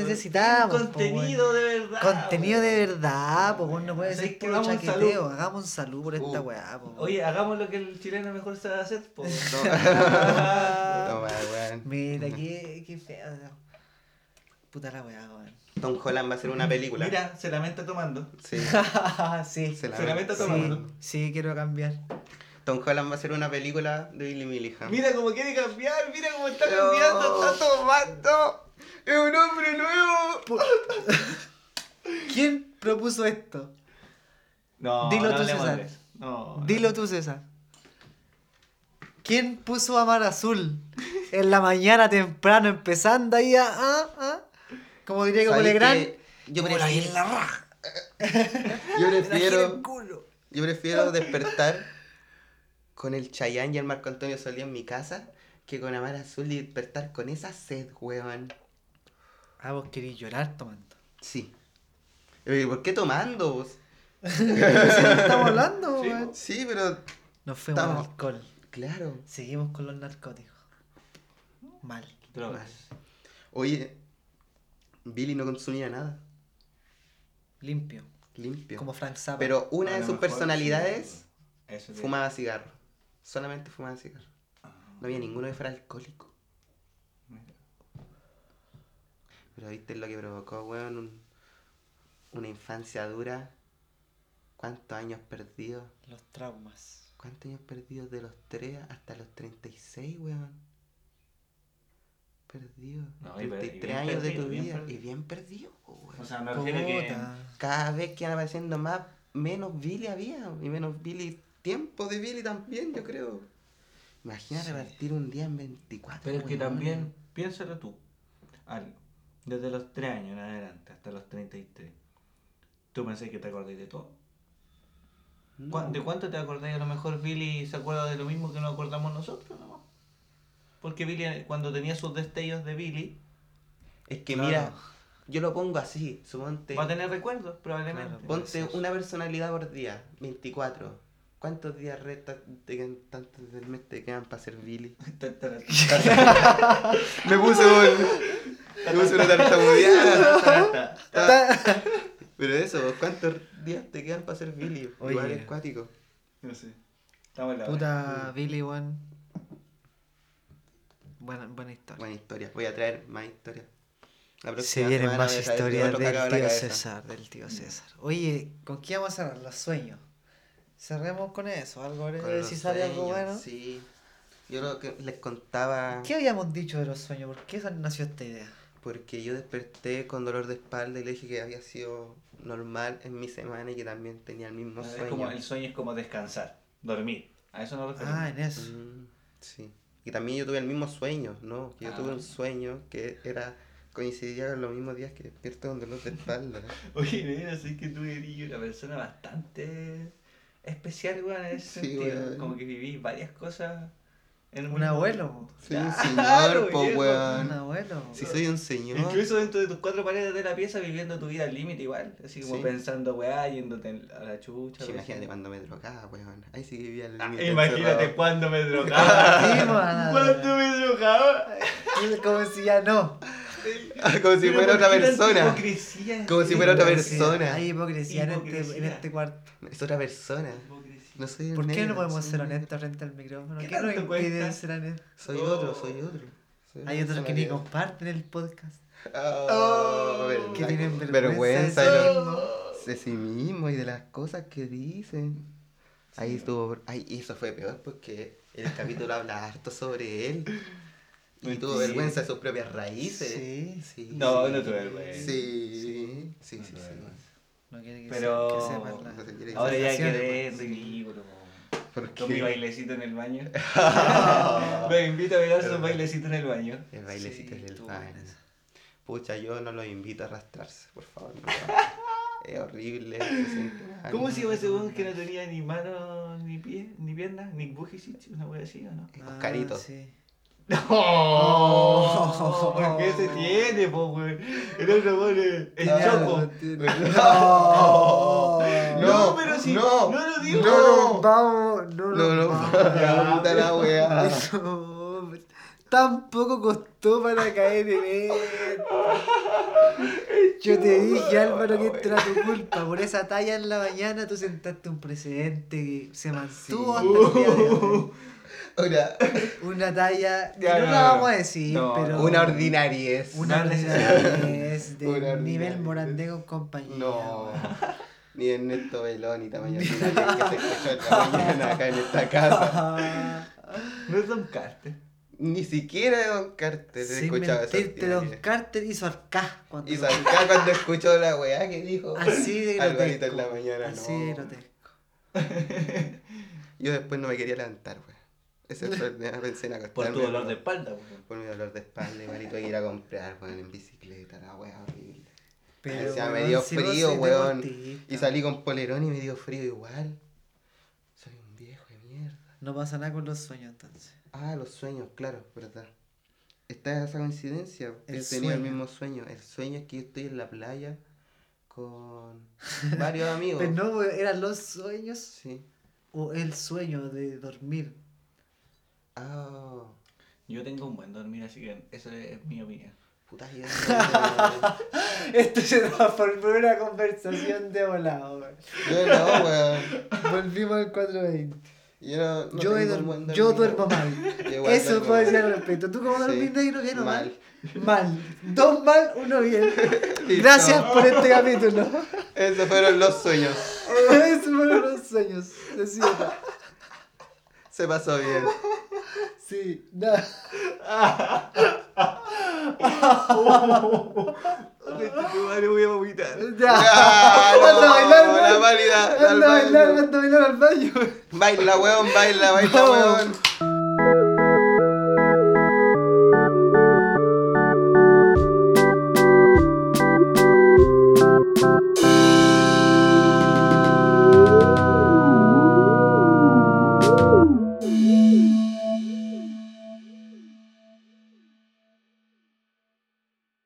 po, Contenido de verdad. weón. Contenido de verdad, pues no puede ¿Sabes ser puro Hagamos un chaqueteo. saludo. Hagamos un saludo por esta Uh. weá, po. Oye, hagamos lo que el chileno mejor sabe hacer. po. No, weón. Mira, qué, qué feo. Puta la weá, weón. Tom Holland va a hacer una película. Mira, se lamenta tomando. Sí. sí. Se la- Se lamenta Sí, tomando. sí, quiero cambiar. Tom Holland va a hacer una película de Billy Milligan. Mira cómo quiere cambiar, mira cómo está No. cambiando, está tomando. Es un hombre nuevo. ¿Quién propuso esto? No, Dilo no tú, César. No, Dilo tú, César. ¿Quién puso a Mar Azul en la mañana temprano empezando ahí a... ah, ah? Como diría como ¿Sabes Legrand. Yo como la prefiero, la raja. yo prefiero, culo. yo prefiero despertar con el Chayanne y el Marco Antonio Solís en mi casa que con Amar Azul y despertar con esa sed, weón. Ah, vos querís llorar tomando. Sí. ¿Por qué tomando vos? estamos hablando, Sí, weón. Sí, pero Nos fuimos al alcohol. claro. Seguimos con los narcóticos. Mal. Drogas. Oye, Billy no consumía nada. Limpio. Limpio. Como Frank Zappa. Pero una de sus mejor, personalidades sí, eso sí. fumaba cigarro. Solamente fumaba cigarro. Ah, No había ninguno que fuera alcohólico. mira. Pero viste lo que provocó, weón, un- una infancia dura. ¿Cuántos años perdidos? Los traumas. ¿Cuántos años perdidos de los 3 hasta los 36, weón? Perdido. No, y per- y 33 bien años de perdido, tu bien vida. perdido. Y bien perdido, weón. O sea, me refiero que. Cada vez que iban apareciendo más, menos Billy había. Y menos Billy, tiempo de Billy también, yo creo. Imagina Sí. repartir un día en 24. Pero es que también, piénsalo tú, algo. Desde los 3 años en adelante hasta los 33. ¿Tú pensás que te acordáis de todo? No. ¿Cuán- ¿De cuánto te acordáis? A lo mejor Billy se acuerda de lo mismo que nos acordamos nosotros, ¿no? Porque Billy, cuando tenía sus destellos de Billy, Es que Claro. mira, yo lo pongo así, suponte. va a tener recuerdos, probablemente. Claro. Ponte una personalidad por día, 24. ¿Cuántos días quedan, tantos del mes te quedan para ser Billy? Me puse un. Me puse una tartamudeada. Pero eso, ¿cuántos días te quedan para ser Billy? Oye. Igual es cuático. No sé. Estamos en la. Puta Billy, weón. Buena, buena historia. Buena historia. Voy a traer más historias. La Se vienen más historias del tío. César, del tío César. Oye, ¿con qué vamos a cerrar? Los sueños. Cerremos con eso, algo si sale algo bueno. Sí. Yo lo que les contaba. ¿Qué habíamos dicho de los sueños? ¿Por qué nació esta idea? Porque yo desperté con dolor de espalda y le dije que había sido normal en mi semana y que también tenía el mismo sueño. como, el sueño es como descansar, dormir. A eso no referimos. Ah, en eso. Mm, sí. Y también yo tuve el mismo sueño, ¿no? Que yo tuve Ah. un sueño que era coincidía con los mismos días que despierto con dolor de espalda. Oye, nena, sé que tú eres una persona bastante especial, weón, en ese Sí, sentido. Como que vivís varias cosas en Un abuelo. Soy un señor, po, viejo. Un weón. abuelo. Si soy un señor. Incluso dentro de tus cuatro paredes de la pieza viviendo tu vida al límite igual. Así como Sí. pensando, weá, yéndote a la chucha. Sí, imagínate cuando me drogaba, weón. Ahí sí que vivía el Ah, límite imagínate encerrado. cuando me drogaba. Cuando me drogaba. Como si ya no. Como si Pero fuera ¿por otra persona. hipocresía? Como si fuera otra persona. Hay hipocresía, En, este, en este cuarto. Es otra persona. Hipocresía. No soy ¿Por qué no podemos ser honestos frente al micrófono? ¿Qué ¿Qué nos impide ser honestos? Soy Oh. otro, soy otro. Soy una Hay otros que ni comparten el podcast. Oh, verdad, Que tienen que- vergüenza de, mismos. de sí mismo y de las cosas que dicen. Ahí estuvo. Ay, y eso fue peor porque el capítulo habla harto sobre él. Y tuvo vergüenza de sus propias raíces. Sí. Sí. No, sí. no tuve vergüenza. Sí, sí, sí, No sí. vergüenza. No quiere que, Pero- se- que sepan la- No se quiere Ahora ya sensaciones, quedé pues. ridículo. ¿Por Con mi bailecito en el baño. Me invito a bailar su bailecito en el baño. El bailecito Sí, del estuvo baño. Pucha, yo no los invito a arrastrarse, por favor. no es horrible. ¿Cómo se llama ese weón que no tenía ni manos, ni pies, ni piernas? Nick Bujicic, una wea así, ¿o no? Ah, Oscarito. sí. No, porque ese tiene, po, weón. El otro es el choco. no No. No, pero si no, no lo digo. no. No, vamos, no, No, no, puta la weá. No, Tampoco costó para caer en esto. Yo te dije, Álvaro, que esto era tu culpa. Por esa talla en la mañana tú sentaste un precedente que se mantuvo hasta el día de hoy. Ahora, Una talla, que Ya, no no, la vamos a decir, No, pero... una ordinariez. Una ordinariez de Una nivel con compañía. No. weón. Ni Ernesto Velón ni tamaño que se escuchó en la mañana acá en esta casa. No es Don Carter. Ni siquiera de Don Carter escuchado esa mentirte, Don. Carter hizo arcá cuando Y lo- acá cuando escuchó la weá que dijo. Así de grotesco. en la mañana, Así no. de grotesco. Yo después no me quería levantar, weón. Ese fue el día, pensé en acostarme. Por tu dolor de espalda, weón. Por mi dolor de espalda, igual, y tuve que ir a comprar, weón, en bicicleta, la weá horrible. Pero, Encima me weón, dio si frío, weón. deportista. Y salí con polerón y me dio frío igual. Soy un viejo de mierda. No pasa nada con los sueños entonces. Ah, los sueños, claro, verdad. Está esa coincidencia. El He tenido el mismo sueño. El sueño es que yo estoy en la playa con varios amigos. Pero no, weón, eran los sueños Sí. o el sueño de dormir. Ah, Yo tengo un buen dormir, así que esa es mi opinión. puta yo. Esto se transformó en una conversación de volado, weón. Yo no, weón. Volvimos al 420. Yo no, no yo, he yo duermo mal. Yo Eso duermo puedo mal. decir al respecto. ¿Tú cómo dormís Sí. negro bien o mal? Mal. Dos mal, uno bien. Listo. Gracias por este capítulo. Esos fueron los sueños. Esos fueron los sueños. Se pasó bien. Sí, nada. Vale, voy a vomitar. Ya. Anda a bailar, weón. la válida. Anda a bailar, anda a bailar al baño. Baila, weón, baila, baila, weón.